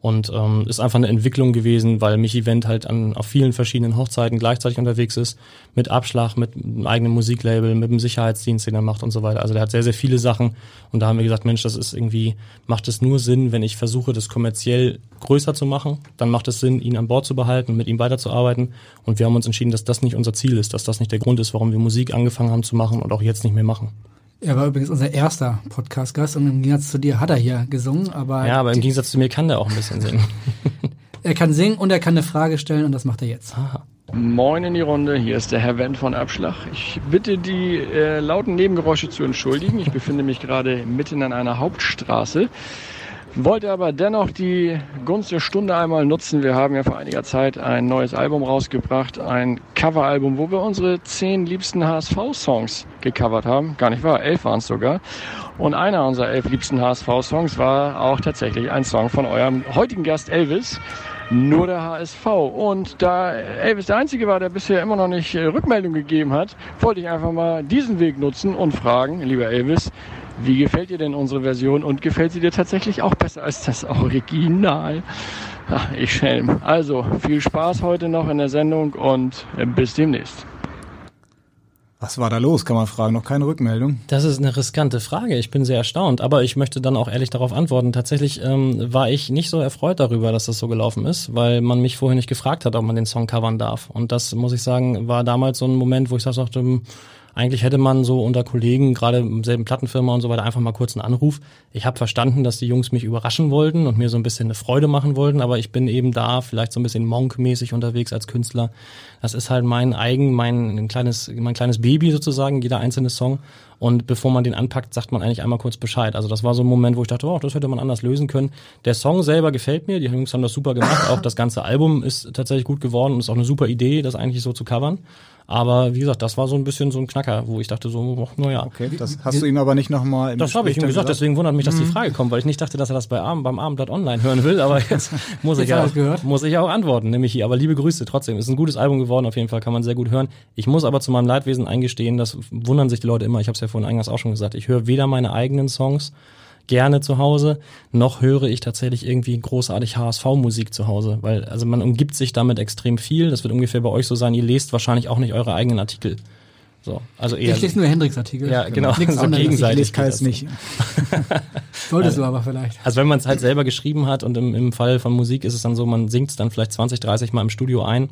Und ähm, ist einfach eine Entwicklung gewesen, weil Michi Wendt halt an, auf vielen verschiedenen Hochzeiten gleichzeitig unterwegs ist, mit Abschlag, mit einem eigenen Musiklabel, mit dem Sicherheitsdienst, den er macht und so weiter. Also der hat sehr, sehr viele Sachen und da haben wir gesagt, Mensch, das ist irgendwie, macht es nur Sinn, wenn ich versuche, das kommerziell größer zu machen, dann macht es Sinn, ihn an Bord zu behalten und mit ihm weiterzuarbeiten. Und wir haben uns entschieden, dass das nicht unser Ziel ist, dass das nicht der Grund ist, warum wir Musik angefangen haben zu machen und auch jetzt nicht mehr machen. Er war übrigens unser erster Podcast-Gast und im Gegensatz zu dir hat er hier gesungen, aber, Ja, aber im Gegensatz zu mir kann der auch ein bisschen singen. [laughs] er kann singen und er kann eine Frage stellen und das macht er jetzt. Moin in die Runde, hier ist der Herr Wendt von Abschlag. Ich bitte die äh, lauten Nebengeräusche zu entschuldigen. Ich befinde mich gerade mitten an einer Hauptstraße. Wollte aber dennoch die Gunst der Stunde einmal nutzen. Wir haben ja vor einiger Zeit ein neues Album rausgebracht, ein Coveralbum, wo wir unsere zehn liebsten HSV-Songs gecovert haben. Gar nicht wahr, elf waren es sogar. Und einer unserer elf liebsten HSV-Songs war auch tatsächlich ein Song von eurem heutigen Gast Elvis. Nur der HSV. Und da Elvis der Einzige war, der bisher immer noch nicht äh, Rückmeldung gegeben hat, wollte ich einfach mal diesen Weg nutzen und fragen, lieber Elvis, wie gefällt dir denn unsere Version und gefällt sie dir tatsächlich auch besser als das Original? Ach, ich schelm. Also, viel Spaß heute noch in der Sendung und äh, bis demnächst. Was war da los, kann man fragen. Noch keine Rückmeldung. Das ist eine riskante Frage. Ich bin sehr erstaunt, aber ich möchte dann auch ehrlich darauf antworten. Tatsächlich ähm, war ich nicht so erfreut darüber, dass das so gelaufen ist, weil man mich vorher nicht gefragt hat, ob man den Song covern darf. Und das muss ich sagen, war damals so ein Moment, wo ich sagte, hm, eigentlich hätte man so unter Kollegen, gerade im selben Plattenfirma und so weiter, einfach mal kurz einen Anruf. Ich habe verstanden, dass die Jungs mich überraschen wollten und mir so ein bisschen eine Freude machen wollten, aber ich bin eben da vielleicht so ein bisschen Monk-mäßig unterwegs als Künstler. Das ist halt mein eigen, mein ein kleines, mein kleines Baby sozusagen, jeder einzelne Song. Und bevor man den anpackt, sagt man eigentlich einmal kurz Bescheid. Also das war so ein Moment, wo ich dachte, oh, das hätte man anders lösen können. Der Song selber gefällt mir, die Jungs haben das super gemacht. Auch das ganze Album ist tatsächlich gut geworden und ist auch eine super Idee, das eigentlich so zu covern. Aber wie gesagt, das war so ein bisschen so ein Knacker, wo ich dachte so, ach, naja. Okay, das hast du ihm aber nicht nochmal im Das habe ich ihm gesagt, dann deswegen wundert mich, dass die Frage kommt, weil ich nicht dachte, dass er das bei Abend, beim Abendblatt online hören will, aber [laughs] jetzt muss ich ja muss ich ja auch antworten, nämlich hier. Aber liebe Grüße trotzdem. Ist ein gutes Album geworden, auf jeden Fall kann man sehr gut hören. Ich muss aber zu meinem Leidwesen eingestehen, das wundern sich die Leute immer. Ich habe es ja vorhin eingangs auch schon gesagt. Ich höre weder meine eigenen Songs gerne zu Hause, noch höre ich tatsächlich irgendwie großartig HSV-Musik zu Hause, weil also man umgibt sich damit extrem viel. Das wird ungefähr bei euch so sein. Ihr lest wahrscheinlich auch nicht eure eigenen Artikel. So, also eher Ich lese nur Hendricks Artikel. ja, genau, Nichts so anderes. gegenseitig. Ich lese nicht. [laughs] Solltest du aber vielleicht. Also wenn man es halt selber geschrieben hat und im, im Fall von Musik ist es dann so, man singt es dann vielleicht 20, 30 Mal im Studio ein,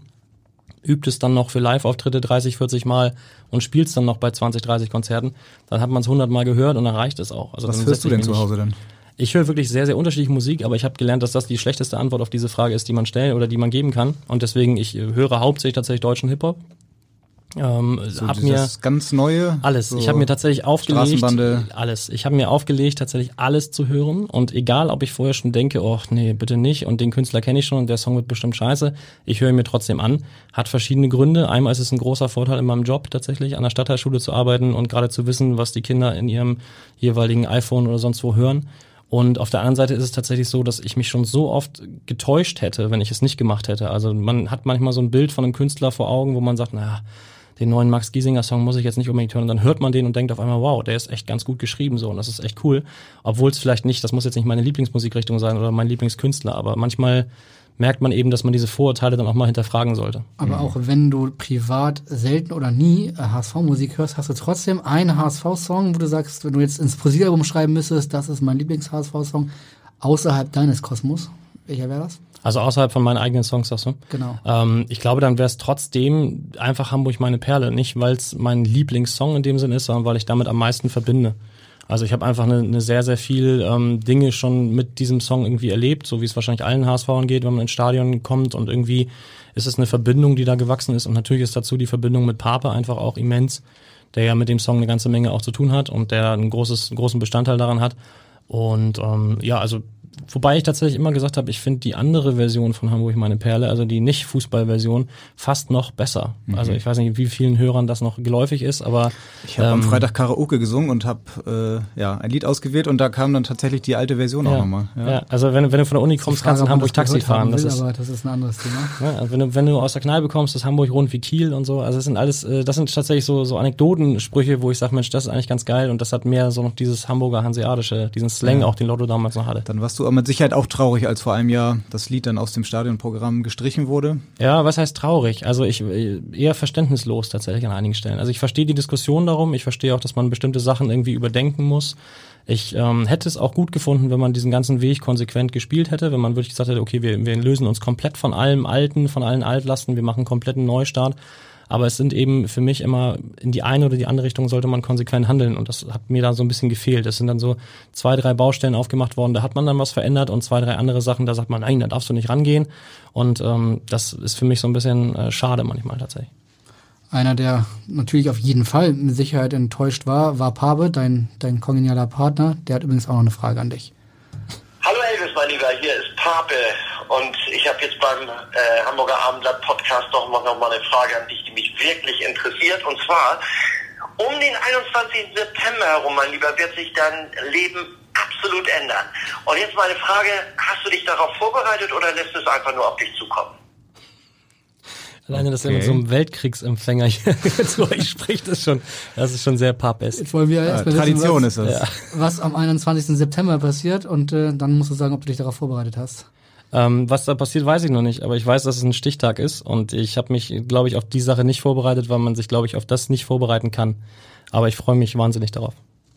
übt es dann noch für Live-Auftritte 30, 40 Mal und spielt es dann noch bei 20, 30 Konzerten, dann hat man es 100 Mal gehört und dann reicht es auch. Also Was dann hörst du denn zu Hause denn? Ich höre wirklich sehr, sehr unterschiedliche Musik, aber ich habe gelernt, dass das die schlechteste Antwort auf diese Frage ist, die man stellen oder die man geben kann. Und deswegen, ich äh, höre hauptsächlich tatsächlich deutschen Hip-Hop. Ähm, So hab mir ganz neue? alles. So ich habe mir tatsächlich aufgelegt. Alles. Ich habe mir aufgelegt, tatsächlich alles zu hören. Und egal, ob ich vorher schon denke, oh nee, bitte nicht. Und den Künstler kenne ich schon und der Song wird bestimmt scheiße. Ich höre ihn mir trotzdem an. Hat verschiedene Gründe. Einmal ist es ein großer Vorteil in meinem Job tatsächlich, an der Stadtteilschule zu arbeiten und gerade zu wissen, was die Kinder in ihrem jeweiligen iPhone oder sonst wo hören. Und auf der anderen Seite ist es tatsächlich so, dass ich mich schon so oft getäuscht hätte, wenn ich es nicht gemacht hätte. Also man hat manchmal so ein Bild von einem Künstler vor Augen, wo man sagt, naja, den neuen Max Giesinger Song muss ich jetzt nicht unbedingt hören. Und dann hört man den und denkt auf einmal, wow, der ist echt ganz gut geschrieben so und das ist echt cool. Obwohl es vielleicht nicht, das muss jetzt nicht meine Lieblingsmusikrichtung sein oder mein Lieblingskünstler, aber manchmal merkt man eben, dass man diese Vorurteile dann auch mal hinterfragen sollte. Aber auch wenn du privat selten oder nie äh, HSV-Musik hörst, hast du trotzdem einen HSV-Song, wo du sagst, wenn du jetzt ins Poesiealbum schreiben müsstest, das ist mein Lieblings-HSV-Song, außerhalb deines Kosmos. Welcher wäre das? Also außerhalb von meinen eigenen Songs, sagst du? Genau. Ähm, ich glaube, dann wäre es trotzdem einfach Hamburg meine Perle. Nicht, weil es mein Lieblingssong in dem Sinn ist, sondern weil ich damit am meisten verbinde. Also ich habe einfach eine, eine sehr, sehr viel ähm, Dinge schon mit diesem Song irgendwie erlebt, so wie es wahrscheinlich allen HSVern geht, wenn man ins Stadion kommt und irgendwie ist es eine Verbindung, die da gewachsen ist und natürlich ist dazu die Verbindung mit Pape einfach auch immens, der ja mit dem Song eine ganze Menge auch zu tun hat und der ein großes, einen großen Bestandteil daran hat. Und ähm, ja, also wobei ich tatsächlich immer gesagt habe, ich finde die andere Version von Hamburg meine Perle, also die nicht Fußballversion, fast noch besser. Also ich weiß nicht, wie vielen Hörern das noch geläufig ist, aber Ich habe am ähm, Freitag Karaoke gesungen und habe äh, ja ein Lied ausgewählt und da kam dann tatsächlich die alte Version auch ja, nochmal. ja. also wenn, wenn du von der Uni kommst, kannst du in Hamburg das Taxi fahren. Das will, ist, aber das ist ein anderes Thema. Ja, also wenn du, wenn du aus der Kneipe kommst, ist Hamburg rund wie Kiel und so. Also es sind alles, äh, das sind tatsächlich so, so Anekdotensprüche, wo ich sage, Mensch, das ist eigentlich ganz geil und das hat mehr so noch dieses Hamburger Hanseatische, diesen Slang Ja. auch, den Lotto damals noch hatte. Dann warst du aber mit Sicherheit auch traurig, als vor einem Jahr das Lied dann aus dem Stadionprogramm gestrichen wurde. Ja, was heißt traurig? Also ich äh, eher verständnislos tatsächlich an einigen Stellen. Also ich verstehe die Diskussion darum, ich verstehe auch, dass man bestimmte Sachen irgendwie überdenken muss. Ich ähm, hätte es auch gut gefunden, wenn man diesen ganzen Weg konsequent gespielt hätte, wenn man wirklich gesagt hätte, okay, wir, wir lösen uns komplett von allem Alten, von allen Altlasten, wir machen einen kompletten Neustart. Aber es sind eben für mich immer in die eine oder die andere Richtung sollte man konsequent handeln und das hat mir da so ein bisschen gefehlt. Es sind dann so zwei, drei Baustellen aufgemacht worden, da hat man dann was verändert und zwei, drei andere Sachen, da sagt man, nein, da darfst du nicht rangehen. Und ähm, das ist für mich so ein bisschen äh, schade manchmal tatsächlich. Einer, der natürlich auf jeden Fall mit Sicherheit enttäuscht war, war Pabe, dein, dein kongenialer Partner. Der hat übrigens auch noch eine Frage an dich. Hallo Elvis, mein Lieber, hier ist Pape und ich habe jetzt beim äh, Hamburger Abendblatt Podcast noch mal, noch mal eine Frage an dich, die mich wirklich interessiert und zwar um den 21. September herum, mein Lieber, wird sich dein Leben absolut ändern. Und jetzt meine Frage, hast du dich darauf vorbereitet oder lässt es einfach nur auf dich zukommen? Alleine, dass er Okay. mit so einem Weltkriegsempfänger hier zu euch spricht, ist schon, das ist schon sehr papest. Jetzt wollen wir Äh, erstmal Tradition wissen, ist was, das. was am 21. September passiert und äh, dann musst du sagen, ob du dich darauf vorbereitet hast. Ähm, was da passiert, weiß ich noch nicht, aber ich weiß, dass es ein Stichtag ist und ich habe mich, glaube ich, auf die Sache nicht vorbereitet, weil man sich, glaube ich, auf das nicht vorbereiten kann. Aber ich freue mich wahnsinnig darauf.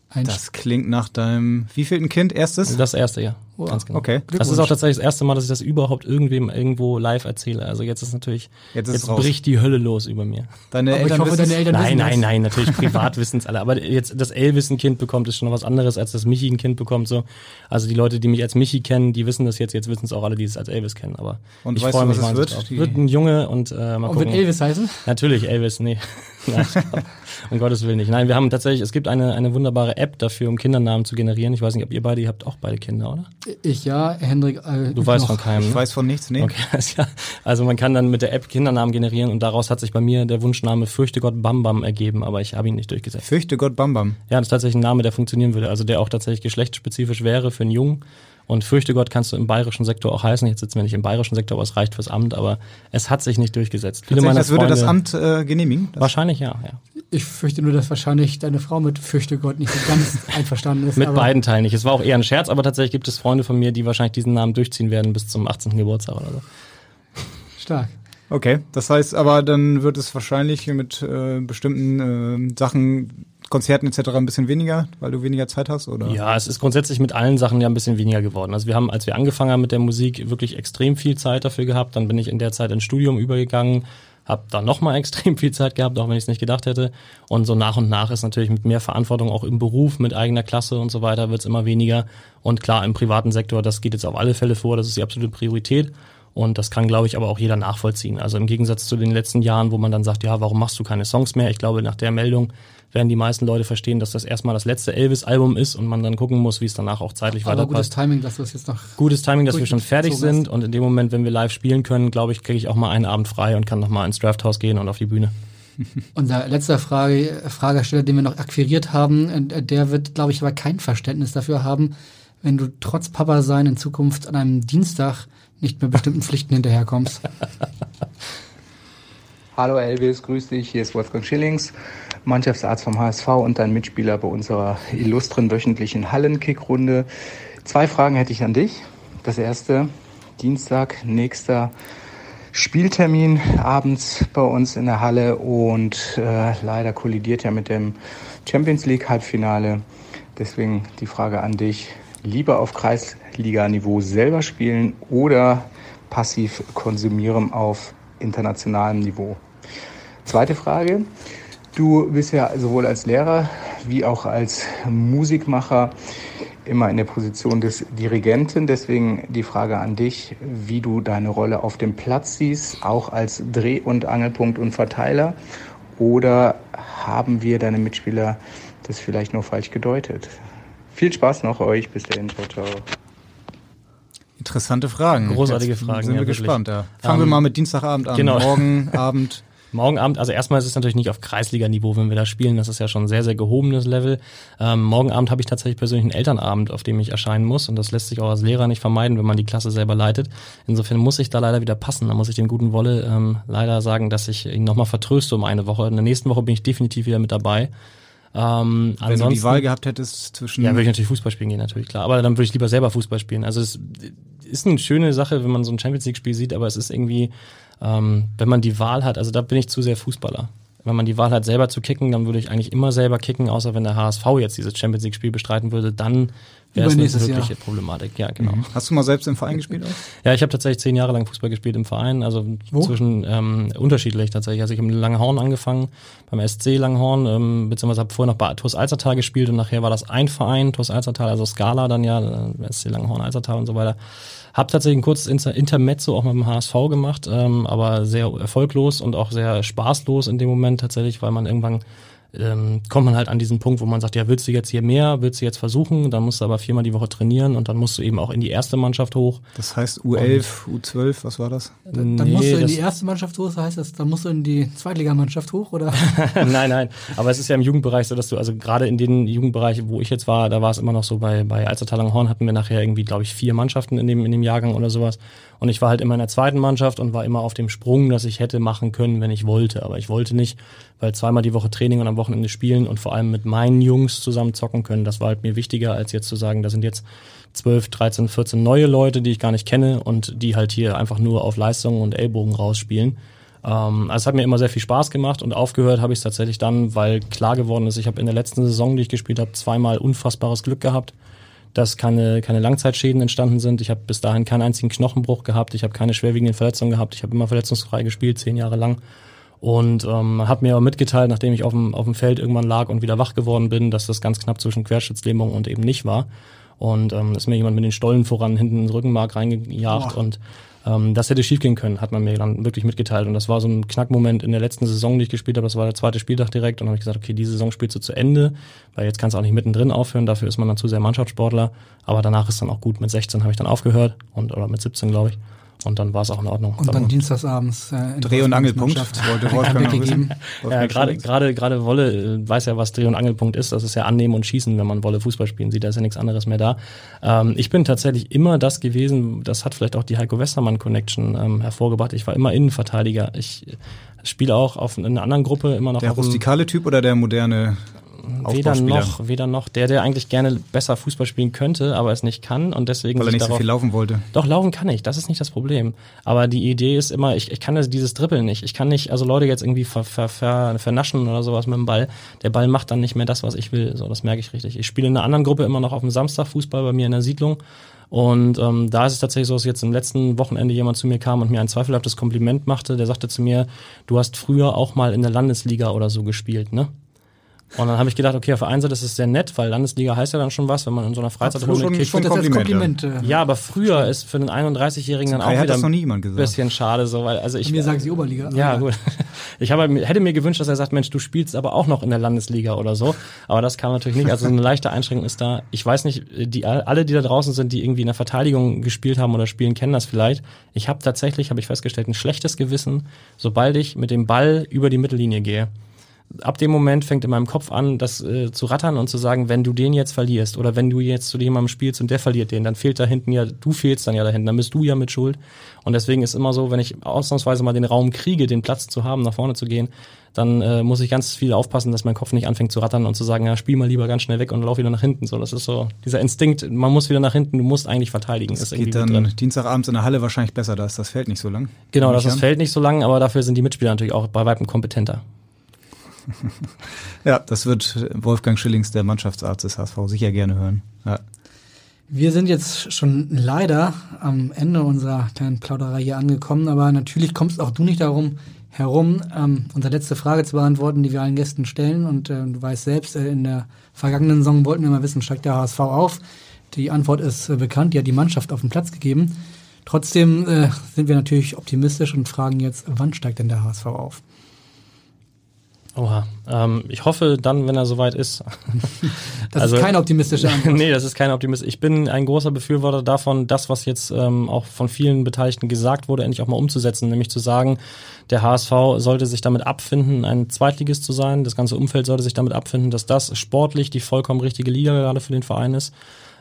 Ein Das klingt nach deinem wievielten Kind? Erstes? Das erste Jahr, Oh, ganz genau. okay. Das ist auch tatsächlich das erste Mal, dass ich das überhaupt irgendwem irgendwo live erzähle. Also jetzt ist natürlich, Jetzt jetzt, ist raus. bricht die Hölle los über mir. Deine Aber ich Eltern hoffe, wissen's? deine Eltern Nein, wissen nein, nein, natürlich [laughs] privat wissen es alle. Aber jetzt das Elvis ein Kind bekommt, ist schon noch was anderes, als das Michi ein Kind bekommt. So, also die Leute, die mich als Michi kennen, die wissen das jetzt. Jetzt wissen es auch alle, die es als Elvis kennen. Aber Und ich freue mich was es wird? drauf. Wird ein Junge und äh, mal Und gucken. wird Elvis heißen? Natürlich Elvis, nee. Nein, [laughs] um Gottes Willen nicht. Nein, wir haben tatsächlich, es gibt eine, eine wunderbare App dafür, um Kindernamen zu generieren. Ich weiß nicht, ob ihr beide, ihr habt auch beide Kinder, oder? Ich ja, Hendrik. Äh, Du weißt noch. von keinem. Ich ne? weiß von nichts, nee. Okay. [laughs] Also man kann dann mit der App Kindernamen generieren und daraus hat sich bei mir der Wunschname Fürchte Gott Bam Bam ergeben, aber ich habe ihn nicht durchgesetzt. Fürchte Gott Bam Bam. Ja, das ist tatsächlich ein Name, der funktionieren würde, also der auch tatsächlich geschlechtsspezifisch wäre für einen Jungen. Und Fürchte Gott kannst du im bayerischen Sektor auch heißen. Jetzt sitzen wir nicht im bayerischen Sektor, aber es reicht fürs Amt, aber es hat sich nicht durchgesetzt. Viele meiner das würde das Freunde- Amt äh, genehmigen. Das Wahrscheinlich ja, ja. Ich fürchte nur, dass wahrscheinlich deine Frau mit Fürchte Gott nicht so ganz [laughs] einverstanden ist. Mit aber beiden Teilen nicht. Es war auch eher ein Scherz, aber tatsächlich gibt es Freunde von mir, die wahrscheinlich diesen Namen durchziehen werden bis zum 18. Geburtstag oder so. Stark. Okay, das heißt aber, dann wird es wahrscheinlich mit äh, bestimmten äh, Sachen, Konzerten etc. ein bisschen weniger, weil du weniger Zeit hast, oder? Ja, es ist grundsätzlich mit allen Sachen ja ein bisschen weniger geworden. Also wir haben, als wir angefangen haben mit der Musik, wirklich extrem viel Zeit dafür gehabt. Dann bin ich in der Zeit ins Studium übergegangen, habe dann nochmal [laughs] extrem viel Zeit gehabt, auch wenn ich es nicht gedacht hätte. Und so nach und nach ist natürlich mit mehr Verantwortung auch im Beruf, mit eigener Klasse und so weiter, wird es immer weniger. Und klar, im privaten Sektor, das geht jetzt auf alle Fälle vor, das ist die absolute Priorität. Und das kann, glaube ich, aber auch jeder nachvollziehen. Also im Gegensatz zu den letzten Jahren, wo man dann sagt, ja, warum machst du keine Songs mehr? Ich glaube, nach der Meldung werden die meisten Leute verstehen, dass das erstmal das letzte Elvis-Album ist und man dann gucken muss, wie es danach auch zeitlich Aber gutes weiterpasst. Timing, dass du es jetzt noch. Gutes Timing, dass wir schon fertig sind und in dem Moment, wenn wir live spielen können, glaube ich, kriege ich auch mal einen Abend frei und kann noch mal ins Drafthaus gehen und auf die Bühne. [laughs] Unser letzter Frage, Fragesteller, den wir noch akquiriert haben, der wird, glaube ich, aber kein Verständnis dafür haben, wenn du trotz Papa sein in Zukunft an einem Dienstag nicht mehr bestimmten [laughs] Pflichten hinterherkommst. [laughs] Hallo Elvis, grüß dich. Hier ist Wolfgang Schillings, Mannschaftsarzt vom HSV und dein Mitspieler bei unserer illustren wöchentlichen Hallenkick-Runde. Zwei Fragen hätte ich an dich. Das erste, Dienstag, nächster Spieltermin abends bei uns in der Halle und äh, leider kollidiert ja mit dem Champions League Halbfinale. Deswegen die Frage an dich, lieber auf Kreisliga-Niveau selber spielen oder passiv konsumieren auf internationalem Niveau? Zweite Frage. Du bist ja sowohl als Lehrer wie auch als Musikmacher immer in der Position des Dirigenten. Deswegen die Frage an dich, wie du deine Rolle auf dem Platz siehst, auch als Dreh- und Angelpunkt und Verteiler. Oder haben wir, deine Mitspieler, das vielleicht nur falsch gedeutet? Viel Spaß noch euch. Bis dahin. Ciao, ciao. Interessante Fragen. Großartige Jetzt Fragen, Sind ja, wir wirklich. gespannt, ja. Fangen wir Ähm, mal mit Dienstagabend an. genau. Morgen [laughs] Abend. Morgen Abend, also erstmal ist es natürlich nicht auf Kreisliga-Niveau, wenn wir da spielen. Das ist ja schon ein sehr, sehr gehobenes Level. Ähm, morgen Abend habe ich tatsächlich persönlich einen Elternabend, auf dem ich erscheinen muss. Und das lässt sich auch als Lehrer nicht vermeiden, wenn man die Klasse selber leitet. Insofern muss ich da leider wieder passen. Da muss ich dem guten Wolle ähm, leider sagen, dass ich ihn nochmal vertröste um eine Woche. In der nächsten Woche bin ich definitiv wieder mit dabei. Ähm, Wenn du die Wahl gehabt hättest zwischen. ja, würde ich natürlich Fußball spielen gehen, natürlich, klar. Aber dann würde ich lieber selber Fußball spielen. Also es ist eine schöne Sache, wenn man so ein Champions League-Spiel sieht, aber es ist irgendwie, ähm, wenn man die Wahl hat, also da bin ich zu sehr Fußballer. Wenn man die Wahl hat, selber zu kicken, dann würde ich eigentlich immer selber kicken, außer wenn der HSV jetzt dieses Champions League-Spiel bestreiten würde, dann wäre es eine wirkliche Jahr. Problematik. Ja, genau. Hast du mal selbst im Verein gespielt? Auch? Ja, ich habe tatsächlich zehn Jahre lang Fußball gespielt im Verein, also Wo? zwischen ähm, unterschiedlich tatsächlich. Also ich habe in Langenhorn angefangen, beim SC Langenhorn, ähm, beziehungsweise habe vorher noch bei TuS Alzertal gespielt und nachher war das ein Verein, TuS Alzertal, also Scala dann ja, äh, SC Langenhorn, Alzertal und so weiter. Hab tatsächlich ein kurzes Inter Intermezzo auch mit dem HSV gemacht, ähm, aber sehr erfolglos und auch sehr spaßlos in dem Moment tatsächlich, weil man irgendwann ähm, kommt man halt an diesen Punkt, wo man sagt, ja, willst du jetzt hier mehr, willst du jetzt versuchen, dann musst du aber viermal die Woche trainieren und dann musst du eben auch in die erste Mannschaft hoch. Das heißt U11, U12, was war das? Dann Nee, musst du in die erste Mannschaft hoch, das heißt das, dann musst du in die Zweitligamannschaft hoch, oder? [laughs] nein, nein. Aber es ist ja im Jugendbereich so, dass du, also gerade in den Jugendbereichen, wo ich jetzt war, da war es immer noch so, bei, bei Alzertal Langhorn hatten wir nachher irgendwie, glaube ich, vier Mannschaften in dem, in dem Jahrgang oder sowas. Und ich war halt immer in der zweiten Mannschaft und war immer auf dem Sprung, dass ich hätte machen können, wenn ich wollte. Aber ich wollte nicht, weil zweimal die Woche Training und am Wochenende spielen und vor allem mit meinen Jungs zusammen zocken können, das war halt mir wichtiger, als jetzt zu sagen, da sind jetzt 12, 13, 14 neue Leute, die ich gar nicht kenne und die halt hier einfach nur auf Leistungen und Ellbogen rausspielen. Ähm, also es hat mir immer sehr viel Spaß gemacht und aufgehört habe ich es tatsächlich dann, weil klar geworden ist, ich habe in der letzten Saison, die ich gespielt habe, zweimal unfassbares Glück gehabt, dass keine, keine Langzeitschäden entstanden sind. Ich habe bis dahin keinen einzigen Knochenbruch gehabt, ich habe keine schwerwiegenden Verletzungen gehabt, ich habe immer verletzungsfrei gespielt, zehn Jahre lang. Und ähm, hat mir aber mitgeteilt, nachdem ich auf dem, auf dem Feld irgendwann lag und wieder wach geworden bin, dass das ganz knapp zwischen Querschnittslähmung und eben nicht war. Und ähm, ist mir jemand mit den Stollen voran hinten ins Rückenmark reingejagt Boah. und Ähm, das hätte schiefgehen können, hat man mir dann wirklich mitgeteilt. Und das war so ein Knackmoment in der letzten Saison, die ich gespielt habe. Das war der zweite Spieltag direkt. Und dann habe ich gesagt, okay, diese Saison spielst du zu Ende, weil jetzt kannst du auch nicht mittendrin aufhören. Dafür ist man dann zu sehr Mannschaftssportler. Aber danach ist dann auch gut. Mit 16 habe ich dann aufgehört und oder mit 17, glaube ich. Und dann war es auch in Ordnung. Und dann dienstagsabends äh, in Dreh- und Angelpunkt. Mannschaft Wollte [laughs] Wolfgang gegeben. Ja, gerade gerade gerade Wolle äh, weiß ja, was Dreh- und Angelpunkt ist. Das ist ja Annehmen und Schießen, wenn man Wolle Fußball spielen sieht. Da ist ja nichts anderes mehr da. Ähm, ich bin tatsächlich immer das gewesen. Das hat vielleicht auch die Heiko Westermann Connection ähm, hervorgebracht. Ich war immer Innenverteidiger. Ich spiele auch auf in einer anderen Gruppe immer noch Der rustikale Typ oder der moderne weder noch, weder noch. Der, der eigentlich gerne besser Fußball spielen könnte, aber es nicht kann und deswegen Weil er nicht so darauf viel laufen wollte. doch, laufen kann ich, das ist nicht das Problem. Aber die Idee ist immer, ich, ich kann das, dieses Dribbeln nicht. Ich kann nicht, also Leute jetzt irgendwie ver, ver, ver, vernaschen oder sowas mit dem Ball. Der Ball macht dann nicht mehr das, was ich will. So, das merke ich richtig. Ich spiele in einer anderen Gruppe immer noch auf dem Samstag Fußball bei mir in der Siedlung. Und ähm, da ist es tatsächlich so, dass jetzt im letzten Wochenende jemand zu mir kam und mir ein zweifelhaftes Kompliment machte. Der sagte zu mir, du hast früher auch mal in der Landesliga oder so gespielt, ne? Und dann habe ich gedacht, okay, auf der einen Seite ist es sehr nett, weil Landesliga heißt ja dann schon was, wenn man in so einer Freizeit schon- kickt. schon Das als Kompliment, Kompliment. Äh, Ja, aber früher ist für einen 31-Jährigen dann auch wieder ein bisschen schade, so, weil, also ich. mir sagen sie Oberliga. ja, gut. [laughs] Ich habe, hätte mir gewünscht, dass er sagt, Mensch, du spielst aber auch noch in der Landesliga oder so. Aber das kam natürlich nicht. Also eine leichte Einschränkung ist da. Ich weiß nicht, die, alle, die da draußen sind, die irgendwie in der Verteidigung gespielt haben oder spielen, kennen das vielleicht. Ich habe tatsächlich, habe ich festgestellt, ein schlechtes Gewissen, sobald ich mit dem Ball über die Mittellinie gehe ab dem Moment fängt in meinem Kopf an, das äh, zu rattern und zu sagen, wenn du den jetzt verlierst oder wenn du jetzt zu jemandem spielst und der verliert den, dann fehlt da hinten ja, du fehlst dann ja da hinten, dann bist du ja mit Schuld. Und deswegen ist immer so, wenn ich ausnahmsweise mal den Raum kriege, den Platz zu haben, nach vorne zu gehen, dann äh, muss ich ganz viel aufpassen, dass mein Kopf nicht anfängt zu rattern und zu sagen, ja, spiel mal lieber ganz schnell weg und lauf wieder nach hinten. So, das ist so dieser Instinkt, man muss wieder nach hinten, du musst eigentlich verteidigen. Das ist geht dann. Dienstagabends in der Halle wahrscheinlich besser, da ist das Feld nicht so lang. Genau, das an. Feld nicht so lang, aber dafür sind die Mitspieler natürlich auch bei weitem kompetenter. Ja, das wird Wolfgang Schillings, der Mannschaftsarzt des HSV, sicher gerne hören. Ja. Wir sind jetzt schon leider am Ende unserer kleinen Plauderei hier angekommen, aber natürlich kommst auch du nicht darum herum, ähm, unsere letzte Frage zu beantworten, die wir allen Gästen stellen. Und äh, du weißt selbst, äh, in der vergangenen Saison wollten wir mal wissen, steigt der HSV auf? Die Antwort ist äh, bekannt, die hat die Mannschaft auf den Platz gegeben. Trotzdem äh, sind wir natürlich optimistisch und fragen jetzt, wann steigt denn der HSV auf? Oha. Ähm, ich hoffe dann, wenn er soweit ist. [laughs] Das Also- ist keine optimistische [laughs] Antwort. nee, das ist kein Optimist. Ich bin ein großer Befürworter davon, das, was jetzt ähm, auch von vielen Beteiligten gesagt wurde, endlich auch mal umzusetzen. Nämlich zu sagen, der HSV sollte sich damit abfinden, ein Zweitligist zu sein. Das ganze Umfeld sollte sich damit abfinden, dass das sportlich die vollkommen richtige Liga gerade für den Verein ist.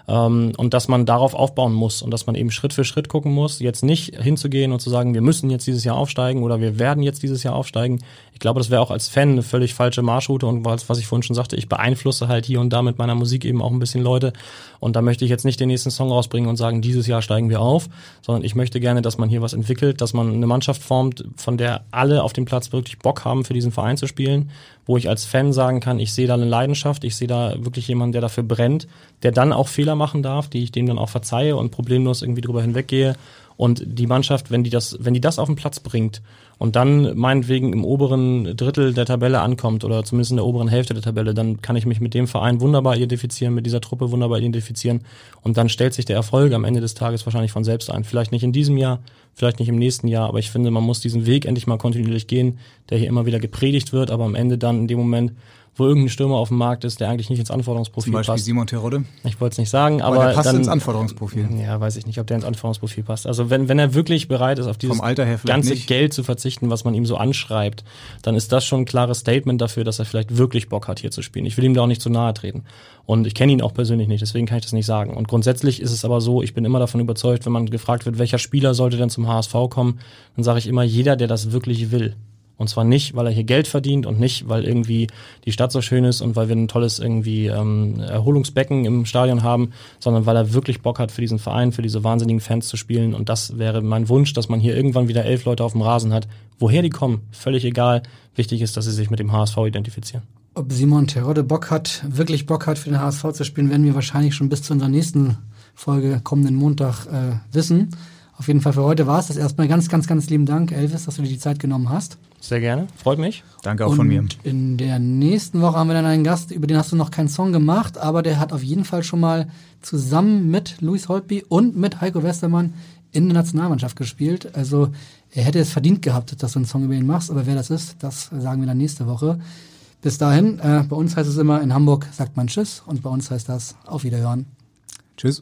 Ähm, und dass man darauf aufbauen muss und dass man eben Schritt für Schritt gucken muss, jetzt nicht hinzugehen und zu sagen, wir müssen jetzt dieses Jahr aufsteigen oder wir werden jetzt dieses Jahr aufsteigen. Ich glaube, das wäre auch als Fan eine völlig falsche Marschroute und was, was ich vorhin schon sagte, ich beeinflusse halt hier und da mit meiner Musik eben auch ein bisschen Leute und da möchte ich jetzt nicht den nächsten Song rausbringen und sagen, dieses Jahr steigen wir auf, sondern ich möchte gerne, dass man hier was entwickelt, dass man eine Mannschaft formt, von der alle auf dem Platz wirklich Bock haben, für diesen Verein zu spielen, wo ich als Fan sagen kann, ich sehe da eine Leidenschaft, ich sehe da wirklich jemanden, der dafür brennt, der dann auch Fehler machen darf, die ich dem dann auch verzeihe und problemlos irgendwie drüber hinweggehe. Und die Mannschaft, wenn die das, wenn die das auf den Platz bringt und dann meinetwegen im oberen Drittel der Tabelle ankommt oder zumindest in der oberen Hälfte der Tabelle, dann kann ich mich mit dem Verein wunderbar identifizieren, mit dieser Truppe wunderbar identifizieren und dann stellt sich der Erfolg am Ende des Tages wahrscheinlich von selbst ein. Vielleicht nicht in diesem Jahr, vielleicht nicht im nächsten Jahr, aber ich finde, man muss diesen Weg endlich mal kontinuierlich gehen, der hier immer wieder gepredigt wird, aber am Ende dann in dem Moment, wo irgendein Stürmer auf dem Markt ist, der eigentlich nicht ins Anforderungsprofil Zum Beispiel passt. Simon Terodde. Ich wollte es nicht sagen, aber, Aber der passt dann, ins Anforderungsprofil. Ja, weiß ich nicht, ob der ins Anforderungsprofil passt. Also wenn, wenn er wirklich bereit ist, auf dieses ganze nicht. Geld zu verzichten, was man ihm so anschreibt, dann ist das schon ein klares Statement dafür, dass er vielleicht wirklich Bock hat, hier zu spielen. Ich will ihm da auch nicht zu nahe treten. Und ich kenne ihn auch persönlich nicht, deswegen kann ich das nicht sagen. Und grundsätzlich ist es aber so, ich bin immer davon überzeugt, wenn man gefragt wird, welcher Spieler sollte denn zum HSV kommen, dann sage ich immer, jeder, der das wirklich will. Und zwar nicht, weil er hier Geld verdient und nicht, weil irgendwie die Stadt so schön ist und weil wir ein tolles irgendwie ähm, Erholungsbecken im Stadion haben, sondern weil er wirklich Bock hat, für diesen Verein, für diese wahnsinnigen Fans zu spielen. Und das wäre mein Wunsch, dass man hier irgendwann wieder elf Leute auf dem Rasen hat. Woher die kommen, völlig egal. Wichtig ist, dass sie sich mit dem HSV identifizieren. Ob Simon Terodde Bock hat, wirklich Bock hat, für den HSV zu spielen, werden wir wahrscheinlich schon bis zu unserer nächsten Folge kommenden Montag äh, wissen. Auf jeden Fall für heute war es das erstmal. Ganz, ganz, ganz lieben Dank, Elvis, dass du dir die Zeit genommen hast. Sehr gerne, freut mich. Danke auch Und von mir. In der nächsten Woche haben wir dann einen Gast, über den hast du noch keinen Song gemacht, aber der hat auf jeden Fall schon mal zusammen mit Luis Holtby und mit Heiko Westermann in der Nationalmannschaft gespielt. Also er hätte es verdient gehabt, dass du einen Song über ihn machst, aber wer das ist, das sagen wir dann nächste Woche. Bis dahin, äh, bei uns heißt es immer, in Hamburg sagt man Tschüss und bei uns heißt das Auf Wiederhören. Tschüss.